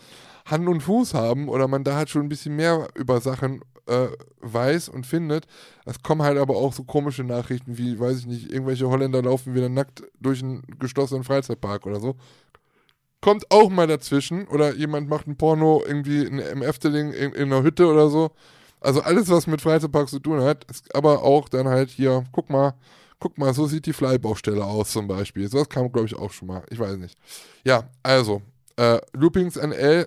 Hand und Fuß haben oder man da halt schon ein bisschen mehr über Sachen äh, weiß und findet. Es kommen halt aber auch so komische Nachrichten wie, weiß ich nicht, irgendwelche Holländer laufen wieder nackt durch einen geschlossenen Freizeitpark oder so. Kommt auch mal dazwischen. Oder jemand macht ein Porno irgendwie in, im Efteling in, in einer Hütte oder so. Also alles, was mit Freizeitparks zu tun hat, ist aber auch dann halt hier, guck mal, guck mal, so sieht die Fly-Baustelle aus zum Beispiel. So was kam, glaube ich, auch schon mal. Ich weiß nicht. Ja, also, äh, Loopings NL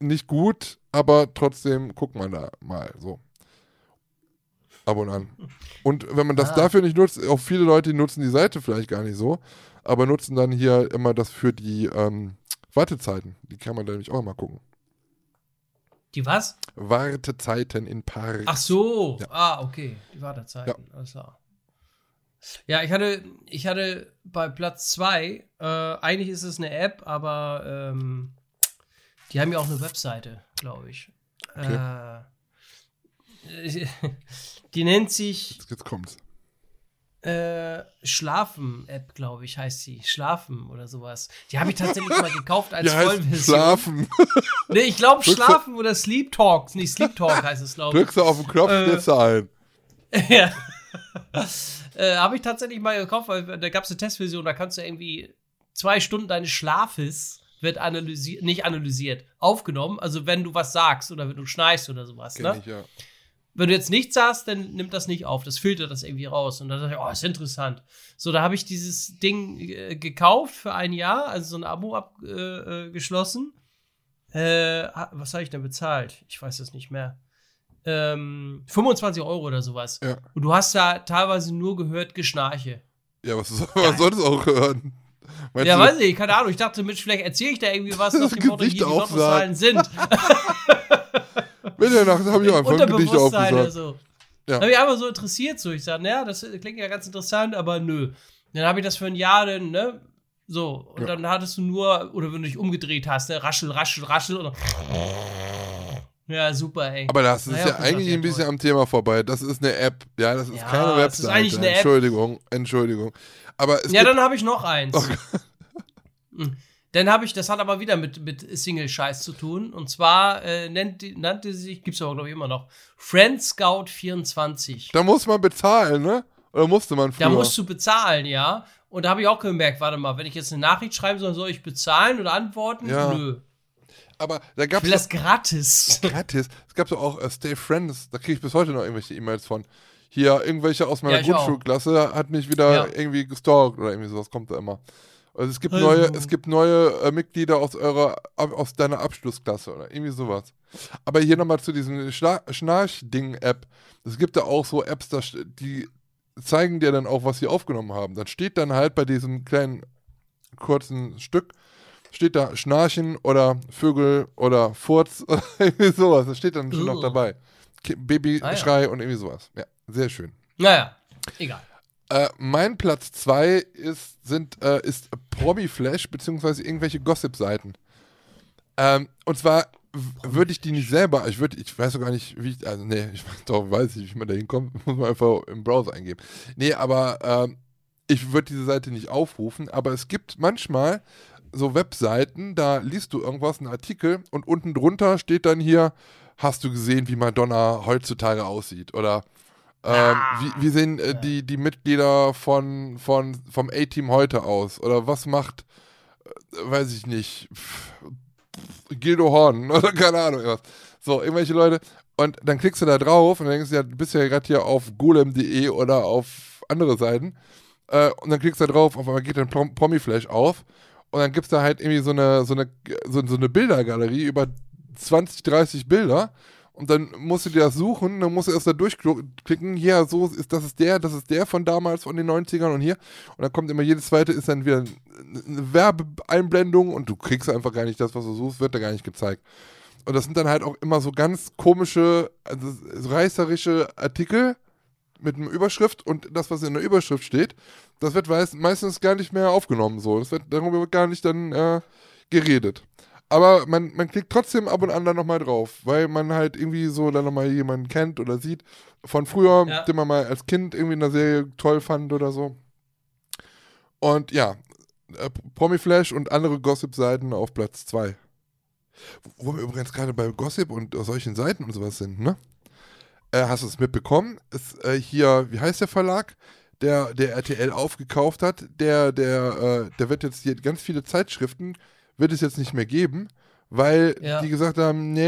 nicht gut, aber trotzdem guckt man da mal so. Ab und an. Und wenn man das Ah. dafür nicht nutzt, auch viele Leute nutzen die Seite vielleicht gar nicht so, aber nutzen dann hier immer das für die ähm, Wartezeiten. Die kann man da nämlich auch mal gucken. Die was? Wartezeiten in Parks. Ach so. Ja. Ah, okay. Die Wartezeiten. Alles klar. Ja, ich hatte, ich hatte bei Platz 2, äh, eigentlich ist es eine App, aber ähm, die haben ja auch eine Webseite, glaube ich. Äh, die nennt sich Jetzt, jetzt kommt's. Äh, Schlafen-App, glaube ich, heißt sie. Schlafen oder sowas. Die habe ich tatsächlich mal gekauft als Ja, Vollversion. schlafen. Nee, ich glaube Schlafen oder Sleep Talk. Nee, Sleep Talk heißt es, glaube ich. Drückst du auf den Knopf, Äh, ein. Ja. äh, habe ich tatsächlich mal gekauft, weil da gab es eine Testversion, da kannst du irgendwie zwei Stunden deines Schlafes wird analysiert, nicht analysiert, aufgenommen. Also wenn du was sagst oder wenn du schnarchst oder sowas. Kenn Ne? ich, ja. Wenn du jetzt nichts sagst, dann nimmt das nicht auf. Das filtert das irgendwie raus. Und dann dachte ich, oh, ist interessant. So, da habe ich dieses Ding äh, gekauft für ein Jahr, also so ein Abo abgeschlossen. Äh, äh, ha- was habe ich denn bezahlt? Ich weiß das nicht mehr. Ähm, 25 Euro oder sowas. Ja. Und du hast da teilweise nur gehört Geschnarche. Ja, was, was soll das auch hören? Meinst ja, du, weiß ich, keine Ahnung. Ich dachte, Mensch, vielleicht erzähle ich da irgendwie was nach dem Motto, hier, Gesicht die. Nordrhein-Westfalen sind. Mitternacht habe ich auch einfach ein Gedicht aufgesagt. so. Ja. Habe ich einfach so interessiert, so. Ich sage, naja, das klingt ja ganz interessant, aber nö. Dann habe ich das für ein Jahr dann, ne? So. Und Ja. dann hattest du nur, oder wenn du dich umgedreht hast, ne? Raschel, raschel, raschel. Oder ja, super, ey. Aber das ist ja gut, eigentlich ja, ein bisschen am Thema vorbei. Das ist eine App. Ja, das ist Ja, keine es Webseite. ist eigentlich eine App. Entschuldigung, Entschuldigung. Aber Ja, dann habe ich noch eins. Hm. Dann habe ich, das hat aber wieder mit, mit Single-Scheiß zu tun. Und zwar äh, nennt, nannte sie sich, gibt's aber glaube ich immer noch, Friend Scout 24. da muss man bezahlen, ne? Oder musste man früher? Da musst du bezahlen, ja. Und da habe ich auch gemerkt, warte mal, wenn ich jetzt eine Nachricht schreiben soll, soll ich bezahlen oder antworten? Ja. Nö. Aber da Ich gab will es das gratis. gratis. Es gab so auch äh, Stay Friends. Da kriege ich bis heute noch irgendwelche E-Mails von. Hier, irgendwelche aus meiner Ja, ich. Grundschulklasse hat mich wieder Ja. irgendwie gestalkt oder irgendwie sowas kommt da immer. Also es gibt neue, es gibt neue äh, Mitglieder aus eurer, ab- aus deiner Abschlussklasse oder irgendwie sowas. Aber hier nochmal zu diesem Schnarch-Ding-App. Es gibt da auch so Apps, die zeigen dir dann auch, was sie aufgenommen haben. Dann steht dann halt bei diesem kleinen kurzen Stück, steht da Schnarchen oder Vögel oder Furz oder irgendwie sowas. Das steht dann schon noch Ugh. dabei. Babyschrei und irgendwie sowas. Ja, sehr schön. naja, egal. Äh, mein Platz 2 ist, sind, äh, ist Promi-Flash, beziehungsweise irgendwelche Gossip-Seiten. Ähm, und zwar würde ich die nicht selber, ich würde, ich weiß doch gar nicht, wie ich, also nee, ich weiß doch, weiß nicht, wie man da hinkommt, muss man einfach im Browser eingeben. Nee, aber ähm, ich würde diese Seite nicht aufrufen, aber es gibt manchmal so Webseiten, da liest du irgendwas, einen Artikel und unten drunter steht dann hier, hast du gesehen, wie Madonna heutzutage aussieht? Oder ähm, wie, wie sehen äh, die, die Mitglieder von, von, vom A-Team heute aus? Oder was macht, äh, weiß ich nicht, pff, Gildo Horn oder keine Ahnung was. So, irgendwelche Leute. Und dann klickst du da drauf und dann denkst du ja, du bist ja gerade hier auf golem.de oder auf andere Seiten. Äh, und dann klickst du da drauf, auf einmal geht dann Prom Promi-Flash auf. Und dann gibt es da halt irgendwie so eine, so eine, so, so eine Bildergalerie über 20, 30 Bilder. Und dann musst du dir das suchen, dann musst du erst da durchklicken, hier, so ist, das ist der, das ist der von damals, von den 90ern und hier. Und dann kommt immer jedes zweite, ist dann wieder eine Werbeeinblendung und du kriegst einfach gar nicht das, was du suchst, wird da gar nicht gezeigt. Und das sind dann halt auch immer so ganz komische, also so reißerische Artikel mit einer Überschrift und das, was in der Überschrift steht, das wird meistens gar nicht mehr aufgenommen. So. Das wird, darüber wird gar nicht dann äh, geredet. Aber man, man klickt trotzdem ab und an dann nochmal drauf, weil man halt irgendwie so dann nochmal jemanden kennt oder sieht von früher, Ja. den man mal als Kind irgendwie in der Serie toll fand oder so. Und ja, äh, Promiflash und andere Gossip-Seiten auf Platz 2. Wo wir übrigens gerade bei Gossip und solchen Seiten und sowas sind, ne? Äh, hast du es mitbekommen? Ist äh, hier, wie heißt der Verlag? der, der RTL aufgekauft hat, der, der, äh, der wird jetzt hier ganz viele Zeitschriften, wird es jetzt nicht mehr geben, weil Ja. die gesagt haben, nee,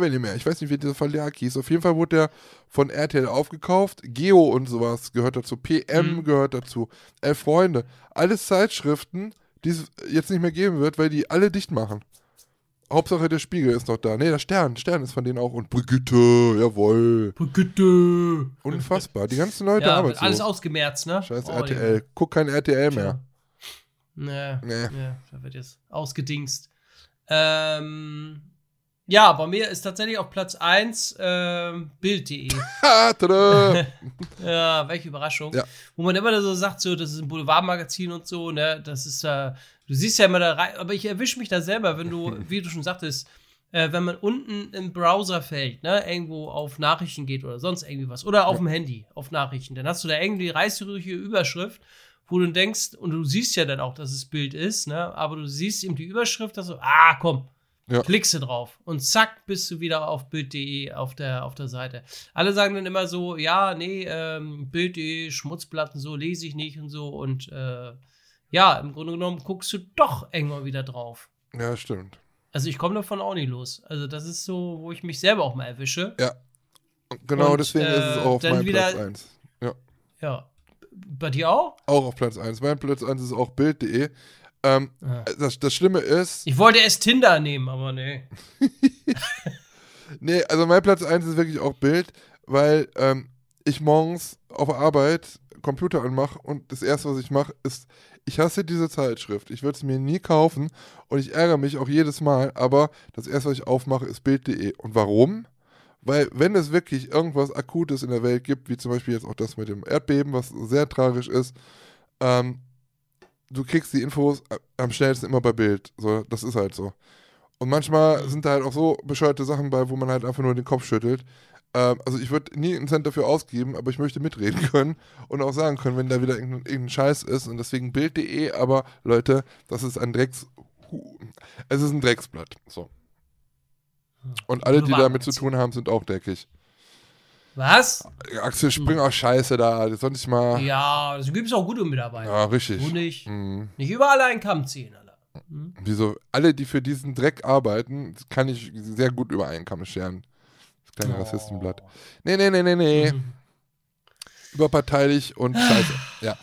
will nicht mehr. Ich weiß nicht, wie dieser Verlag hieß. Auf jeden Fall wurde der von RTL aufgekauft. Geo und sowas gehört dazu. PM Mhm. gehört dazu. Elf Freunde. Alles Zeitschriften, die es jetzt nicht mehr geben wird, weil die alle dicht machen. Hauptsache der Spiegel ist noch da. Nee, der Stern. Stern ist von denen auch. Und Brigitte, jawohl. Brigitte. Unfassbar. Die ganzen Leute Ja, arbeiten alles ausgemerzt, ne? Scheiß Oh, RTL. Guck kein RTL mehr. Nee, Nee. nee, da wird jetzt ausgedingst. Ähm, ja, bei mir ist tatsächlich auf Platz 1 ähm, Bild.de. Ja, welche Überraschung. Ja. Wo man immer so sagt, so, das ist ein Boulevardmagazin und so, ne? Das ist, äh, du siehst ja immer da rein, aber ich erwische mich da selber, wenn du, wie du schon sagtest, äh, wenn man unten im Browserfeld, ne, irgendwo auf Nachrichten geht oder sonst irgendwie was, oder auf dem Handy auf Nachrichten, dann hast du da irgendwie reißrührige Überschrift, wo du denkst, und du siehst ja dann auch, dass es Bild ist, ne, aber du siehst eben die Überschrift, dass du, ah, komm, Ja. klickst du drauf und zack, bist du wieder auf Bild.de auf der, auf der Seite. Alle sagen dann immer so, ja, nee, ähm, Bild.de, Schmutzplatten, so lese ich nicht und so und äh, ja, im Grunde genommen guckst du doch irgendwann wieder drauf. Ja, stimmt. Also ich komme davon auch nicht los. Also das ist so, wo ich mich selber auch mal erwische. Genau Und, deswegen ist es äh, auch auf dann meinem Platz 1. Ja, Ja. Bei dir auch? auch auf Platz 1. Mein Platz 1 ist auch Bild.de. Ähm, Ja. das, das Schlimme ist, Ich wollte erst Tinder nehmen, aber nee. nee, also mein Platz 1 ist wirklich auch Bild, weil ähm, ich morgens auf Arbeit Computer anmache und das erste, was ich mache, ist, ich hasse diese Zeitschrift. Ich würde es mir nie kaufen und ich ärgere mich auch jedes Mal, aber das erste, was ich aufmache, ist Bild.de. Und warum? Weil, wenn es wirklich irgendwas Akutes in der Welt gibt, wie zum Beispiel jetzt auch das mit dem Erdbeben, was sehr tragisch ist, ähm, du kriegst die Infos am schnellsten immer bei Bild. So, das ist halt so. Und manchmal sind da halt auch so bescheuerte Sachen bei, wo man halt einfach nur den Kopf schüttelt. Ähm, also ich würde nie einen Cent dafür ausgeben, aber ich möchte mitreden können und auch sagen können, wenn da wieder irgendein, irgendein Scheiß ist. Und deswegen Bild.de, aber Leute, das ist ein Drecks... Es ist ein Drecksblatt. So. Und alle, die damit zu tun haben, sind auch dreckig. Was? Axel Springer, scheiße da. Das soll nicht mal. Ja, Ja, es gibt auch gute Mitarbeiter. richtig. Du nicht. Mhm. Nicht überall einen Kamm ziehen, Alter. Hm? Wieso? Alle, die für diesen Dreck arbeiten, kann ich sehr gut über einen Kamm scheren. Das kleine Rassistenblatt. Nee, nee, nee, nee, nee. Mhm. Überparteilich und scheiße. ja.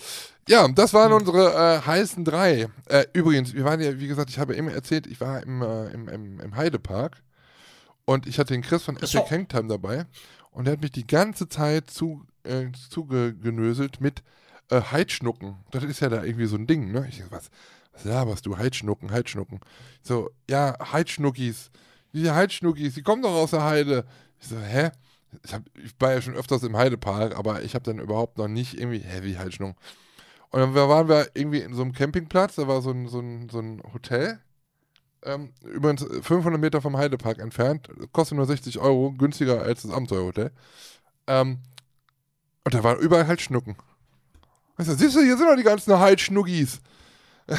Ja, das waren unsere äh, heißen drei. Äh, übrigens, wir waren ja, wie gesagt, ich habe eben erzählt, ich war im, äh, im, im, im Heidepark und ich hatte den Chris von. Epic Hangtime dabei und der hat mich die ganze Zeit zu, äh, zugenöselt mit äh, Heidschnucken. Das ist ja da irgendwie so ein Ding, ne? Ich denke, was, was laberst du? Heidschnucken, Heidschnucken. So, ja, Heidschnuckis. Diese Heidschnuckis, die kommen doch aus der Heide. Ich so, hä? Ich, hab, ich war ja schon öfters im Heidepark, aber ich habe dann überhaupt noch nicht irgendwie, hä, wie Heidschnucken? Und dann waren wir irgendwie in so einem Campingplatz, da war so ein, so ein, so ein Hotel, ähm, übrigens 500 Meter vom Heidepark entfernt, kostet nur 60 Euro, günstiger als das Abenteuerhotel. Ähm, und da waren überall halt Schnucken. Weißt du, siehst du, hier sind doch die ganzen Halt-Schnuckis. da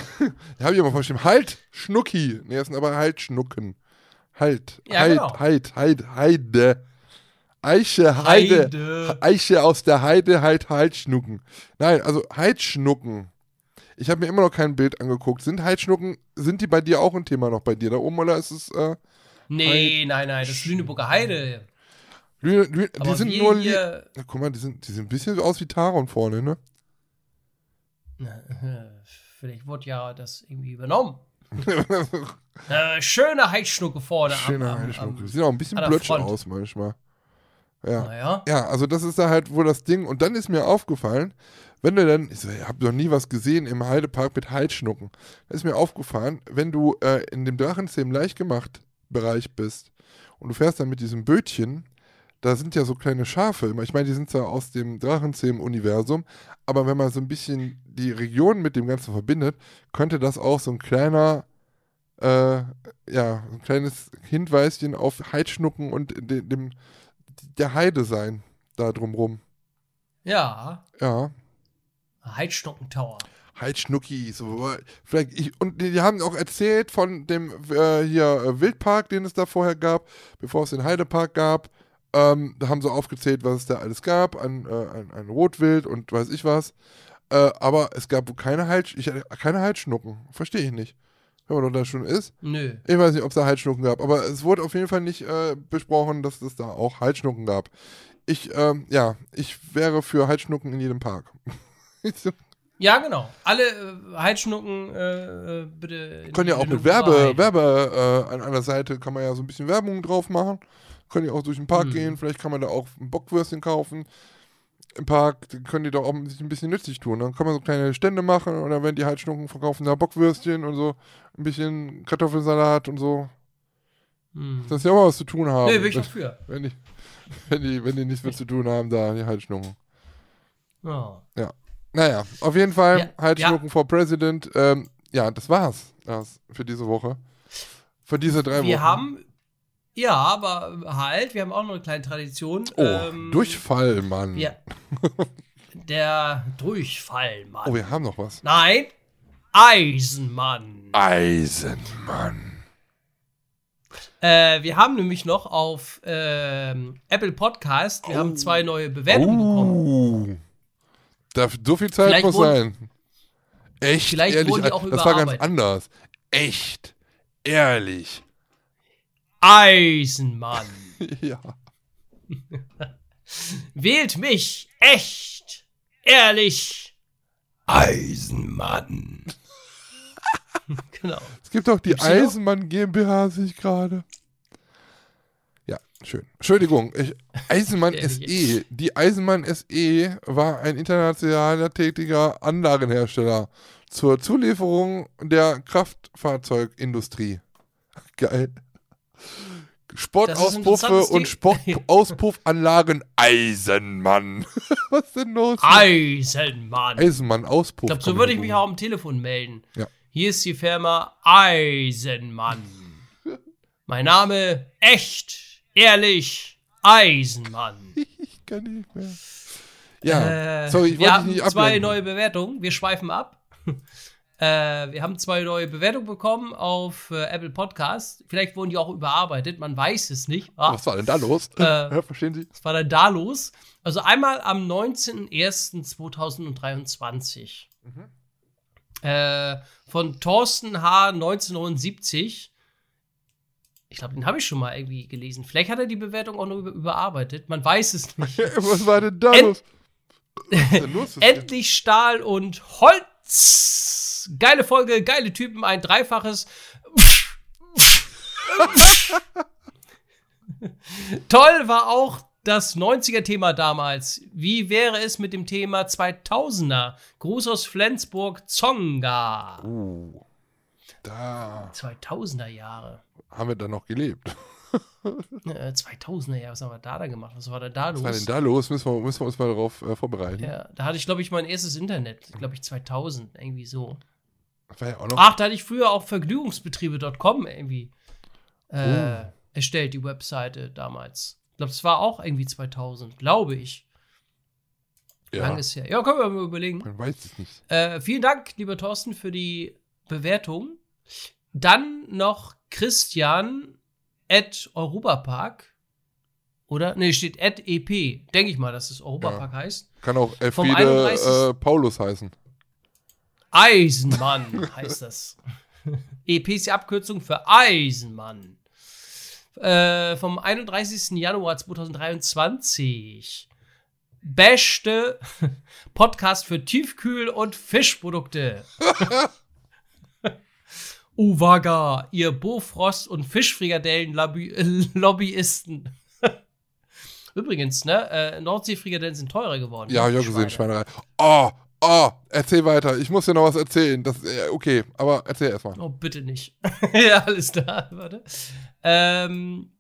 habe ich aber verstanden, halt, Schnucki. Nee, das sind aber halt Schnucken. Halt, Ja, halt, genau. halt, halt, Heide. Eiche, Heide. Heide. Eiche aus der Heide, halt, halt, Schnucken. Nein, also Heidschnucken. Ich habe mir immer noch kein Bild angeguckt. Sind Heidschnucken, sind die bei dir auch ein Thema noch bei dir da oben oder ist es, äh, Nee, nein, nein, das ist Lüneburger Heide. Lü- Lü- die sind nur, hier, Ja, guck mal, die sind, die sind ein bisschen aus wie Taron vorne, ne? vielleicht wurde ja das irgendwie übernommen. Äh, schöne Heidschnucke vorne Schöner am, Heidschnucke. am Sieht auch ein bisschen blötsch aus manchmal. Ja. Naja. Ja, also das ist da halt wohl das Ding. Und dann ist mir aufgefallen, wenn du dann, ich so, ich habe noch nie was gesehen im Heidepark mit Heidschnucken. Da ist mir aufgefallen, wenn du äh, in dem Drachenzähmen leichtgemacht Bereich bist und du fährst dann mit diesem Bötchen, da sind ja so kleine Schafe immer. Ich meine, die sind zwar aus dem Drachenzähmen-Universum, aber wenn man so ein bisschen die Region mit dem Ganzen verbindet, könnte das auch so ein kleiner, äh, ja, ein kleines Hinweischen auf Heidschnucken und de, dem, der Heide sein, da drumrum. Ja. Ja. Heidschnuckentower. Heidschnucki, so, vielleicht, ich, und die, haben auch erzählt von dem äh, hier äh, Wildpark, den es da vorher gab, bevor es den Heidepark gab. Ähm, da haben sie aufgezählt, was es da alles gab, an, äh, an, an Rotwild und weiß ich was. Äh, aber es gab keine, Halt, ich, keine Halsschnucken. Verstehe ich nicht. Wenn man doch da schon ist. Nö. Ich weiß nicht, ob es da Halsschnucken gab, aber es wurde auf jeden Fall nicht äh, besprochen, dass es da auch Halsschnucken gab. Ich, ähm, ja, ich wäre für Halsschnucken in jedem Park. Ja, genau. Alle äh, Heizschnucken äh, äh, bitte. Können ja auch mit Werbe. Werbe äh, an einer Seite kann man ja so ein bisschen Werbung drauf machen. Können ja auch durch den Park Hm. gehen, vielleicht kann man da auch ein Bockwürstchen kaufen. Im Park dann können die doch auch sich ein bisschen nützlich tun. Dann kann man so kleine Stände machen oder wenn die Halsschnucken verkaufen, da Bockwürstchen und so, ein bisschen Kartoffelsalat und so. Hm. Das ist ja auch was zu tun haben. Nee, bin ich dafür. wenn, die, wenn, die, wenn die nichts mehr zu tun haben, da die Halsschnucken. Ja. Naja, auf jeden Fall Ja, Halsschnucken for President. Ähm, ja, das war's das für diese Woche. Für diese drei Wir Wochen. haben. Ja, aber halt, wir haben auch noch eine kleine Tradition. Oh, ähm, Durchfall, Mann. Ja. Der Durchfall, Mann. Oh, wir haben noch was. Nein, Eisenmann. Eisenmann. Äh, wir haben nämlich noch auf ähm, Apple Podcast, wir haben zwei neue Bewertungen bekommen. Darf, so viel Zeit Vielleicht muss wurden- sein. Echt, Vielleicht ehrlich, wurden die auch das war ganz anders. Echt, ehrlich. Eisenmann. ja. Wählt mich echt, ehrlich. Eisenmann. genau. Es gibt doch die Gibt's? Eisenmann GmbH, sehe ich gerade. Schön. Entschuldigung, ich, Eisenmann. SE. Die Eisenmann SE war ein internationaler tätiger Anlagenhersteller zur Zulieferung der Kraftfahrzeugindustrie. Geil. Sportauspuffe und. Sportauspuffanlagen Eisenmann. Was ist denn los? Eisenmann. Eisenmann Auspuff. Ich glaube, so würde ich mich auch am Telefon melden. Ja. Hier ist die Firma Eisenmann. Mein Name echt, ehrlich, Eisenmann. Ich kann nicht mehr. Ja, Äh, sorry, ich wir wollte nicht zwei neue Bewertungen. Wir schweifen ab. äh, wir haben zwei neue Bewertungen bekommen auf äh, Apple Podcast. Vielleicht wurden die auch überarbeitet, man weiß es nicht. Ah, Was war denn da los? Äh, ja, verstehen Sie? was war denn da los? Also einmal am 19.01.2023. Äh, von Thorsten H. 1979. Ich glaube, den habe ich schon mal irgendwie gelesen. Vielleicht hat er die Bewertung auch noch über überarbeitet. Man weiß es nicht. Was war denn da End- los? Denn los? Endlich Stahl und Holz. Geile Folge, geile Typen, ein dreifaches. Toll war auch das 90er-Thema damals. Wie wäre es mit dem Thema 2000er? Gruß aus Flensburg, Zonga. Uh, da 2000er Jahre. haben wir dann noch gelebt. Äh, 2000er Jahre, was haben wir da dann gemacht? Was war denn da Was war los? denn da los? Müssen wir, müssen wir uns mal darauf äh, vorbereiten. Ja, da hatte ich, glaube ich, mein erstes Internet. Glaube ich, 2000, irgendwie so. Ja auch noch. Ach, da hatte ich früher auch Vergnügungsbetriebe.com irgendwie äh, Oh. erstellt, die Webseite damals. Ich glaube, es war auch irgendwie 2000, glaube ich. ja, Lang ist her. Ja, können wir mal überlegen. man weiß es nicht. Äh, vielen Dank, lieber Thorsten, für die Bewertung. Dann noch Christian at Europapark. Oder? Ne, steht at EP. Denke ich mal, dass es Europapark heißt. Kann auch Elfriede 31. äh, Paulus heißen. Eisenmann heißt das. EP ist die Abkürzung für Eisenmann. Äh, vom 31. Januar 2023. Beste Podcast für Tiefkühl- und Fischprodukte. Uwaga, ihr Bofrost- und Fischfrikadellen-Lobbyisten. Übrigens, ne, äh, Nordseefrikadellen sind teurer geworden. Ja, hab ne, ich auch gesehen, Schweine. Schweinerei. Oh, oh, erzähl weiter. Ich muss dir noch was erzählen. Das, äh, okay, aber erzähl erstmal. Oh, bitte nicht. ja, alles da. Warte. Ähm.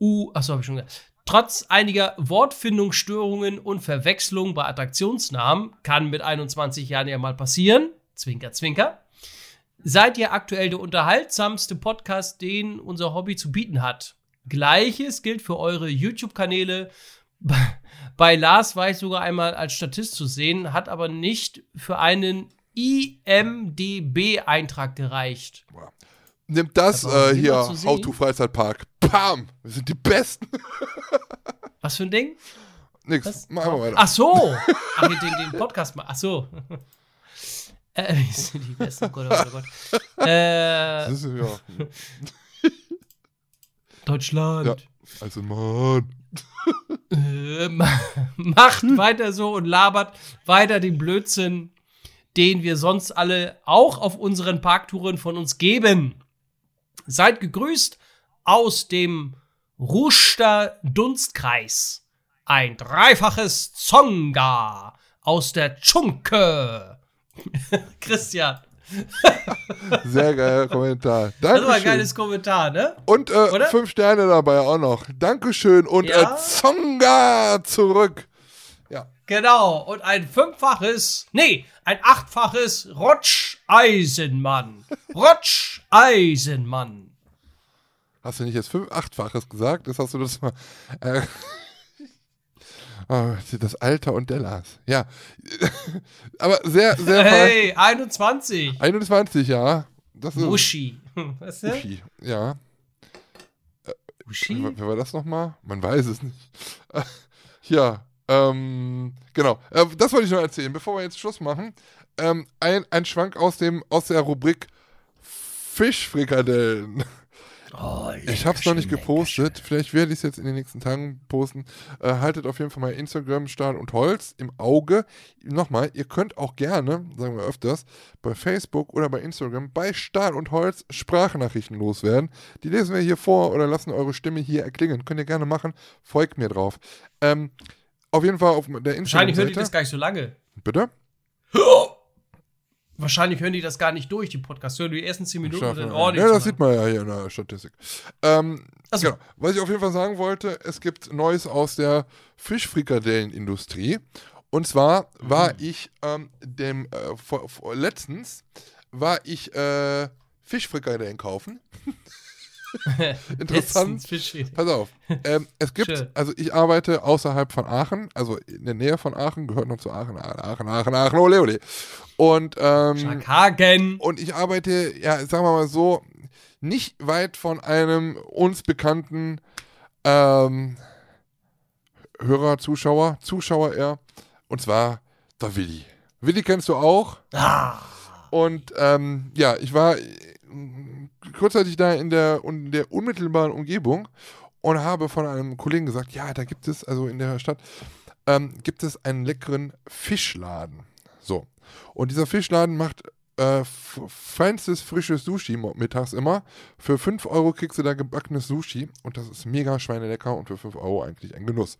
U. Achso, habe ich schon gesagt. Trotz einiger Wortfindungsstörungen und Verwechslungen bei Attraktionsnamen, kann mit 21 Jahren ja mal passieren. Zwinker, zwinker. Seid ihr aktuell der unterhaltsamste Podcast, den unser Hobby zu bieten hat. Gleiches gilt für eure YouTube-Kanäle. Bei Lars war ich sogar einmal als Statist zu sehen, hat aber nicht für einen IMDB-Eintrag gereicht. Nimmt das äh, hier, sehen. Auto Freizeitpark. Pam! Wir sind die Besten. Was für ein Ding? Nix. Was? Machen wir weiter. Ach so. Ach, den, den Podcast mal. Ach so. Äh, wir sind die besten. Oh Gott, oh Gott, oh Gott. Äh, Das ist, ja. Deutschland. ja. Also, Mann. Äh, ma- macht weiter so und labert weiter den Blödsinn, den wir sonst alle auch auf unseren Parktouren von uns geben. Seid gegrüßt aus dem Ruster Dunstkreis. Ein dreifaches Zonga aus der Tschunke. Christian, Sehr geiler Kommentar. das war ein Dankeschön. geiles Kommentar, ne? Und äh, fünf Sterne dabei auch noch. Dankeschön und Ja? äh, Zonga zurück. Ja. Genau, und ein fünffaches, nee, ein achtfaches Rotsch-Eisenmann. Rotsch-Eisenmann. Hast du nicht jetzt fünf, achtfaches gesagt? Das hast du das mal. Äh, oh, das Alter und der Lars. Ja. Aber sehr, sehr Hey, 21. 21, ja. Das ist Muschi. Weißt du? Uschi. Ja. Muschi? Wer, wer war das nochmal? Man weiß es nicht. ja, ähm, genau. Äh, das wollte ich noch erzählen, bevor wir jetzt Schluss machen. Ähm, ein, ein Schwank aus, dem, aus der Rubrik Fischfrikadellen. Oh, Ich habe es noch nicht gepostet. Vielleicht werde ich es jetzt in den nächsten Tagen posten. Äh, haltet auf jeden Fall mal Instagram Stahl und Holz im Auge. Nochmal, ihr könnt auch gerne, sagen wir öfters, bei Facebook oder bei Instagram bei Stahl und Holz Sprachnachrichten loswerden. Die lesen wir hier vor oder lassen eure Stimme hier erklingen. Könnt ihr gerne machen. Folgt mir drauf. Ähm, auf jeden Fall auf der Wahrscheinlich hören die das gar nicht so lange. Bitte? Wahrscheinlich hören die das gar nicht durch, die Podcasts. Hören die ersten 10 Minuten und dann, Schaffen oh, ja, das sieht man ja hier in der Statistik. Ähm, Ach so. genau. Was ich auf jeden Fall sagen wollte, es gibt Neues aus der Fischfrikadellenindustrie. Und zwar war ich ähm, dem äh, vor, vor, letztens war ich äh, Fischfrikadellen kaufen. Interessant. Pass auf. Ähm, es gibt, Schön. also ich arbeite außerhalb von Aachen, also in der Nähe von Aachen, gehört noch zu Aachen, Aachen, Aachen, Aachen, ole, ole. Und ähm, und ich arbeite, ja, sagen wir mal so, nicht weit von einem uns bekannten ähm, Hörer, Zuschauer, Zuschauer eher. Und zwar der Willi. Willi kennst du auch. Ah. Und ähm, ja, ich war kurzzeitig da in der, in der unmittelbaren Umgebung und habe von einem Kollegen gesagt, ja, da gibt es, also in der Stadt, ähm, gibt es einen leckeren Fischladen. So. Und dieser Fischladen macht äh, feinstes, frisches Sushi mittags immer. Für 5 Euro kriegst du da gebackenes Sushi und das ist mega schweinelecker und für 5 Euro eigentlich ein Genuss.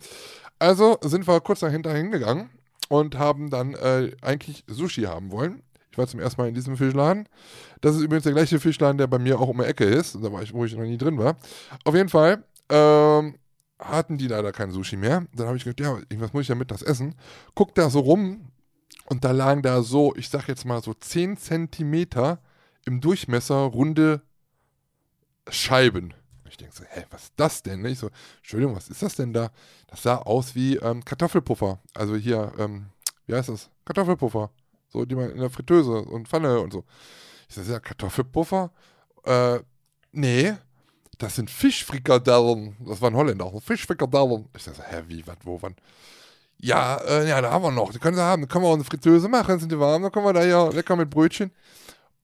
Also sind wir kurz dahinter hingegangen und haben dann äh, eigentlich Sushi haben wollen. War zum ersten Mal in diesem Fischladen. Das ist übrigens der gleiche Fischladen, der bei mir auch um die Ecke ist, da war ich, wo ich noch nie drin war. Auf jeden Fall ähm, hatten die leider kein Sushi mehr. Dann habe ich gedacht, ja, irgendwas muss ich ja mittags essen. Guck da so rum und da lagen da so, ich sag jetzt mal so 10 Zentimeter im Durchmesser runde Scheiben. Ich denke so, hä, was ist das denn? Ich so, Entschuldigung, was ist das denn da? Das sah aus wie ähm, Kartoffelpuffer. Also hier, ähm, wie heißt das? Kartoffelpuffer. So, die man in der Fritteuse und Pfanne und so. Ich so, ja, Kartoffelpuffer? Äh, nee, das sind Fischfrikadellen. Das waren Holländer. Fischfrikadellen. Ich so, hä, wie, was, wo, wann? Ja, äh, ja, da haben wir noch. Die können sie haben. Dann können wir auch eine Fritteuse machen, sind die warm. Dann können wir da ja lecker mit Brötchen.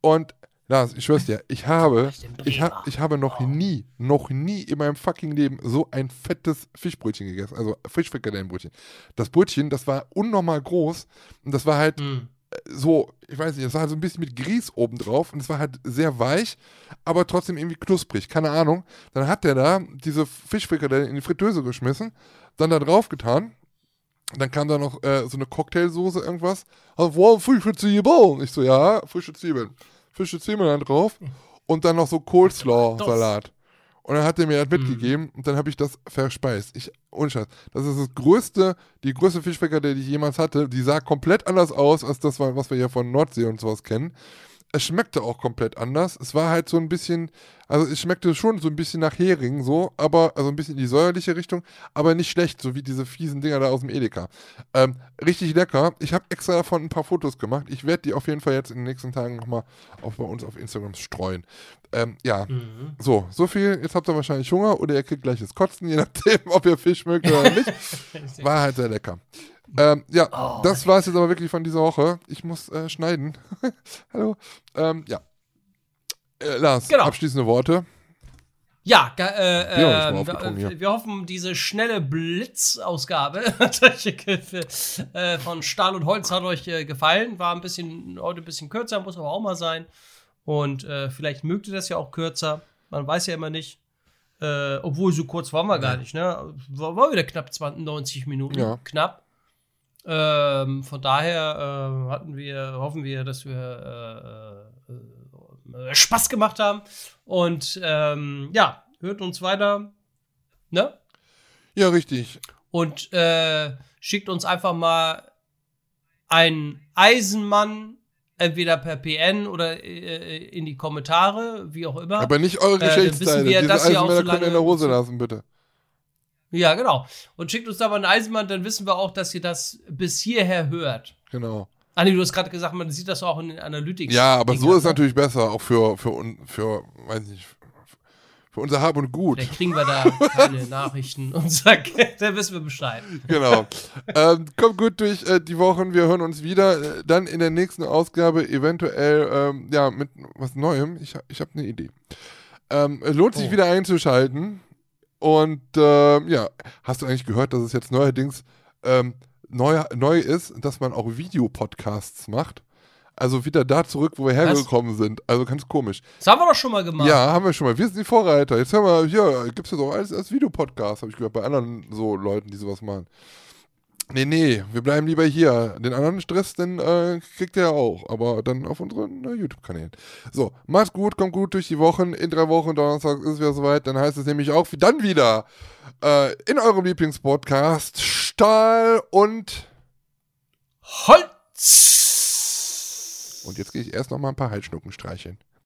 Und Lars, ich schwör's dir, ich habe, ich, ha, ich habe noch nie, noch nie in meinem fucking Leben so ein fettes Fischbrötchen gegessen. Also Fischfrikadellenbrötchen. Das Brötchen, das war unnormal groß. Und das war halt Hm. So, ich weiß nicht, das war halt so ein bisschen mit Grieß oben drauf und es war halt sehr weich, aber trotzdem irgendwie knusprig, keine Ahnung. Dann hat der da diese Fischfrikadelle in die Fritteuse geschmissen, dann da drauf getan. Dann kam da noch äh, so eine Cocktailsoße, irgendwas. Also, wow, frische Zwiebeln. Ich so, ja, frische Zwiebeln. Frische Zwiebeln dann drauf. Und dann noch so Coleslaw-Salat. Und dann hat er mir das mitgegeben und dann habe ich das verspeist. Ich, Scheiß. Das ist das größte, die größte Fischfrikadelle, die ich jemals hatte. Die sah komplett anders aus als das, was wir hier von Nordsee und sowas kennen. Es schmeckte auch komplett anders. Es war halt so ein bisschen, also es schmeckte schon so ein bisschen nach Hering, so, aber, also ein bisschen in die säuerliche Richtung, aber nicht schlecht, so wie diese fiesen Dinger da aus dem Edeka. Ähm, richtig lecker. Ich habe extra davon ein paar Fotos gemacht. Ich werde die auf jeden Fall jetzt in den nächsten Tagen nochmal bei uns auf Instagram streuen. Ähm, ja, Mhm. so, so viel. Jetzt habt ihr wahrscheinlich Hunger oder ihr kriegt gleich das Kotzen, je nachdem, ob ihr Fisch mögt oder nicht. War halt sehr lecker. Ähm, ja, Oh, das war es jetzt aber wirklich von dieser Woche. Ich muss äh, schneiden. Hallo. Ähm, ja. Äh, Lars, Genau. abschließende Worte. Ja, äh, Wir uns mal ähm, aufgetrunken wir, wir hoffen, diese schnelle Blitzausgabe äh, von Stahl und Holz hat euch äh, gefallen. War ein bisschen, heute ein bisschen kürzer, muss aber auch mal sein. Und äh, vielleicht mögt ihr das ja auch kürzer. Man weiß ja immer nicht. Äh, obwohl so kurz waren wir gar nicht, ne? War, war wieder knapp 20, 90 Minuten. Ja. Knapp. Ähm, von daher äh, hatten wir, hoffen wir, dass wir äh, äh, äh, Spaß gemacht haben. Und ähm, ja, hört uns weiter. Ne? Ja, richtig. Und äh, schickt uns einfach mal einen Eisenmann, entweder per PN oder äh, in die Kommentare, wie auch immer. Aber nicht eure dann wissen Geschlechtsteile. wir, Diese dass ihr auch Eisenmänner so könnt ihr in der lange- Hose lassen, bitte. Ja, genau. Und schickt uns da mal einen Eisenmann, dann wissen wir auch, dass ihr das bis hierher hört. Genau. Anni, du hast gerade gesagt, man sieht das auch in den Analytics. Ja, aber so Dingern, ist ne? natürlich besser, auch für, für, für, weiß nicht, für unser Hab und Gut. Vielleicht kriegen wir da keine Nachrichten und sagen, dann wissen wir Bescheid. Genau. ähm, kommt gut durch äh, die Wochen. Wir hören uns wieder. Äh, dann in der nächsten Ausgabe eventuell ähm, ja mit was Neuem. Ich, ich habe eine Idee. Ähm, es lohnt sich Oh. wieder einzuschalten. Und ähm, ja, hast du eigentlich gehört, dass es jetzt neuerdings ähm, neu, neu ist, dass man auch Videopodcasts macht? Also wieder da zurück, wo wir hergekommen sind. Also ganz komisch. Das haben wir doch schon mal gemacht. Ja, haben wir schon mal. Wir sind die Vorreiter. Jetzt hören wir, hier, gibt es jetzt auch alles als Videopodcast, habe ich gehört, bei anderen so Leuten, die sowas machen. Nee, nee, wir bleiben lieber hier. Den anderen Stress, den äh, kriegt ihr auch, aber dann auf unseren äh, YouTube-Kanälen. So, macht's gut, kommt gut durch die Wochen. In drei Wochen, Donnerstag ist es wieder soweit. Dann heißt es nämlich auch wie- dann wieder äh, in eurem Lieblingspodcast Stahl und. Holz! Und jetzt gehe ich erst noch mal ein paar Halsschnucken streicheln.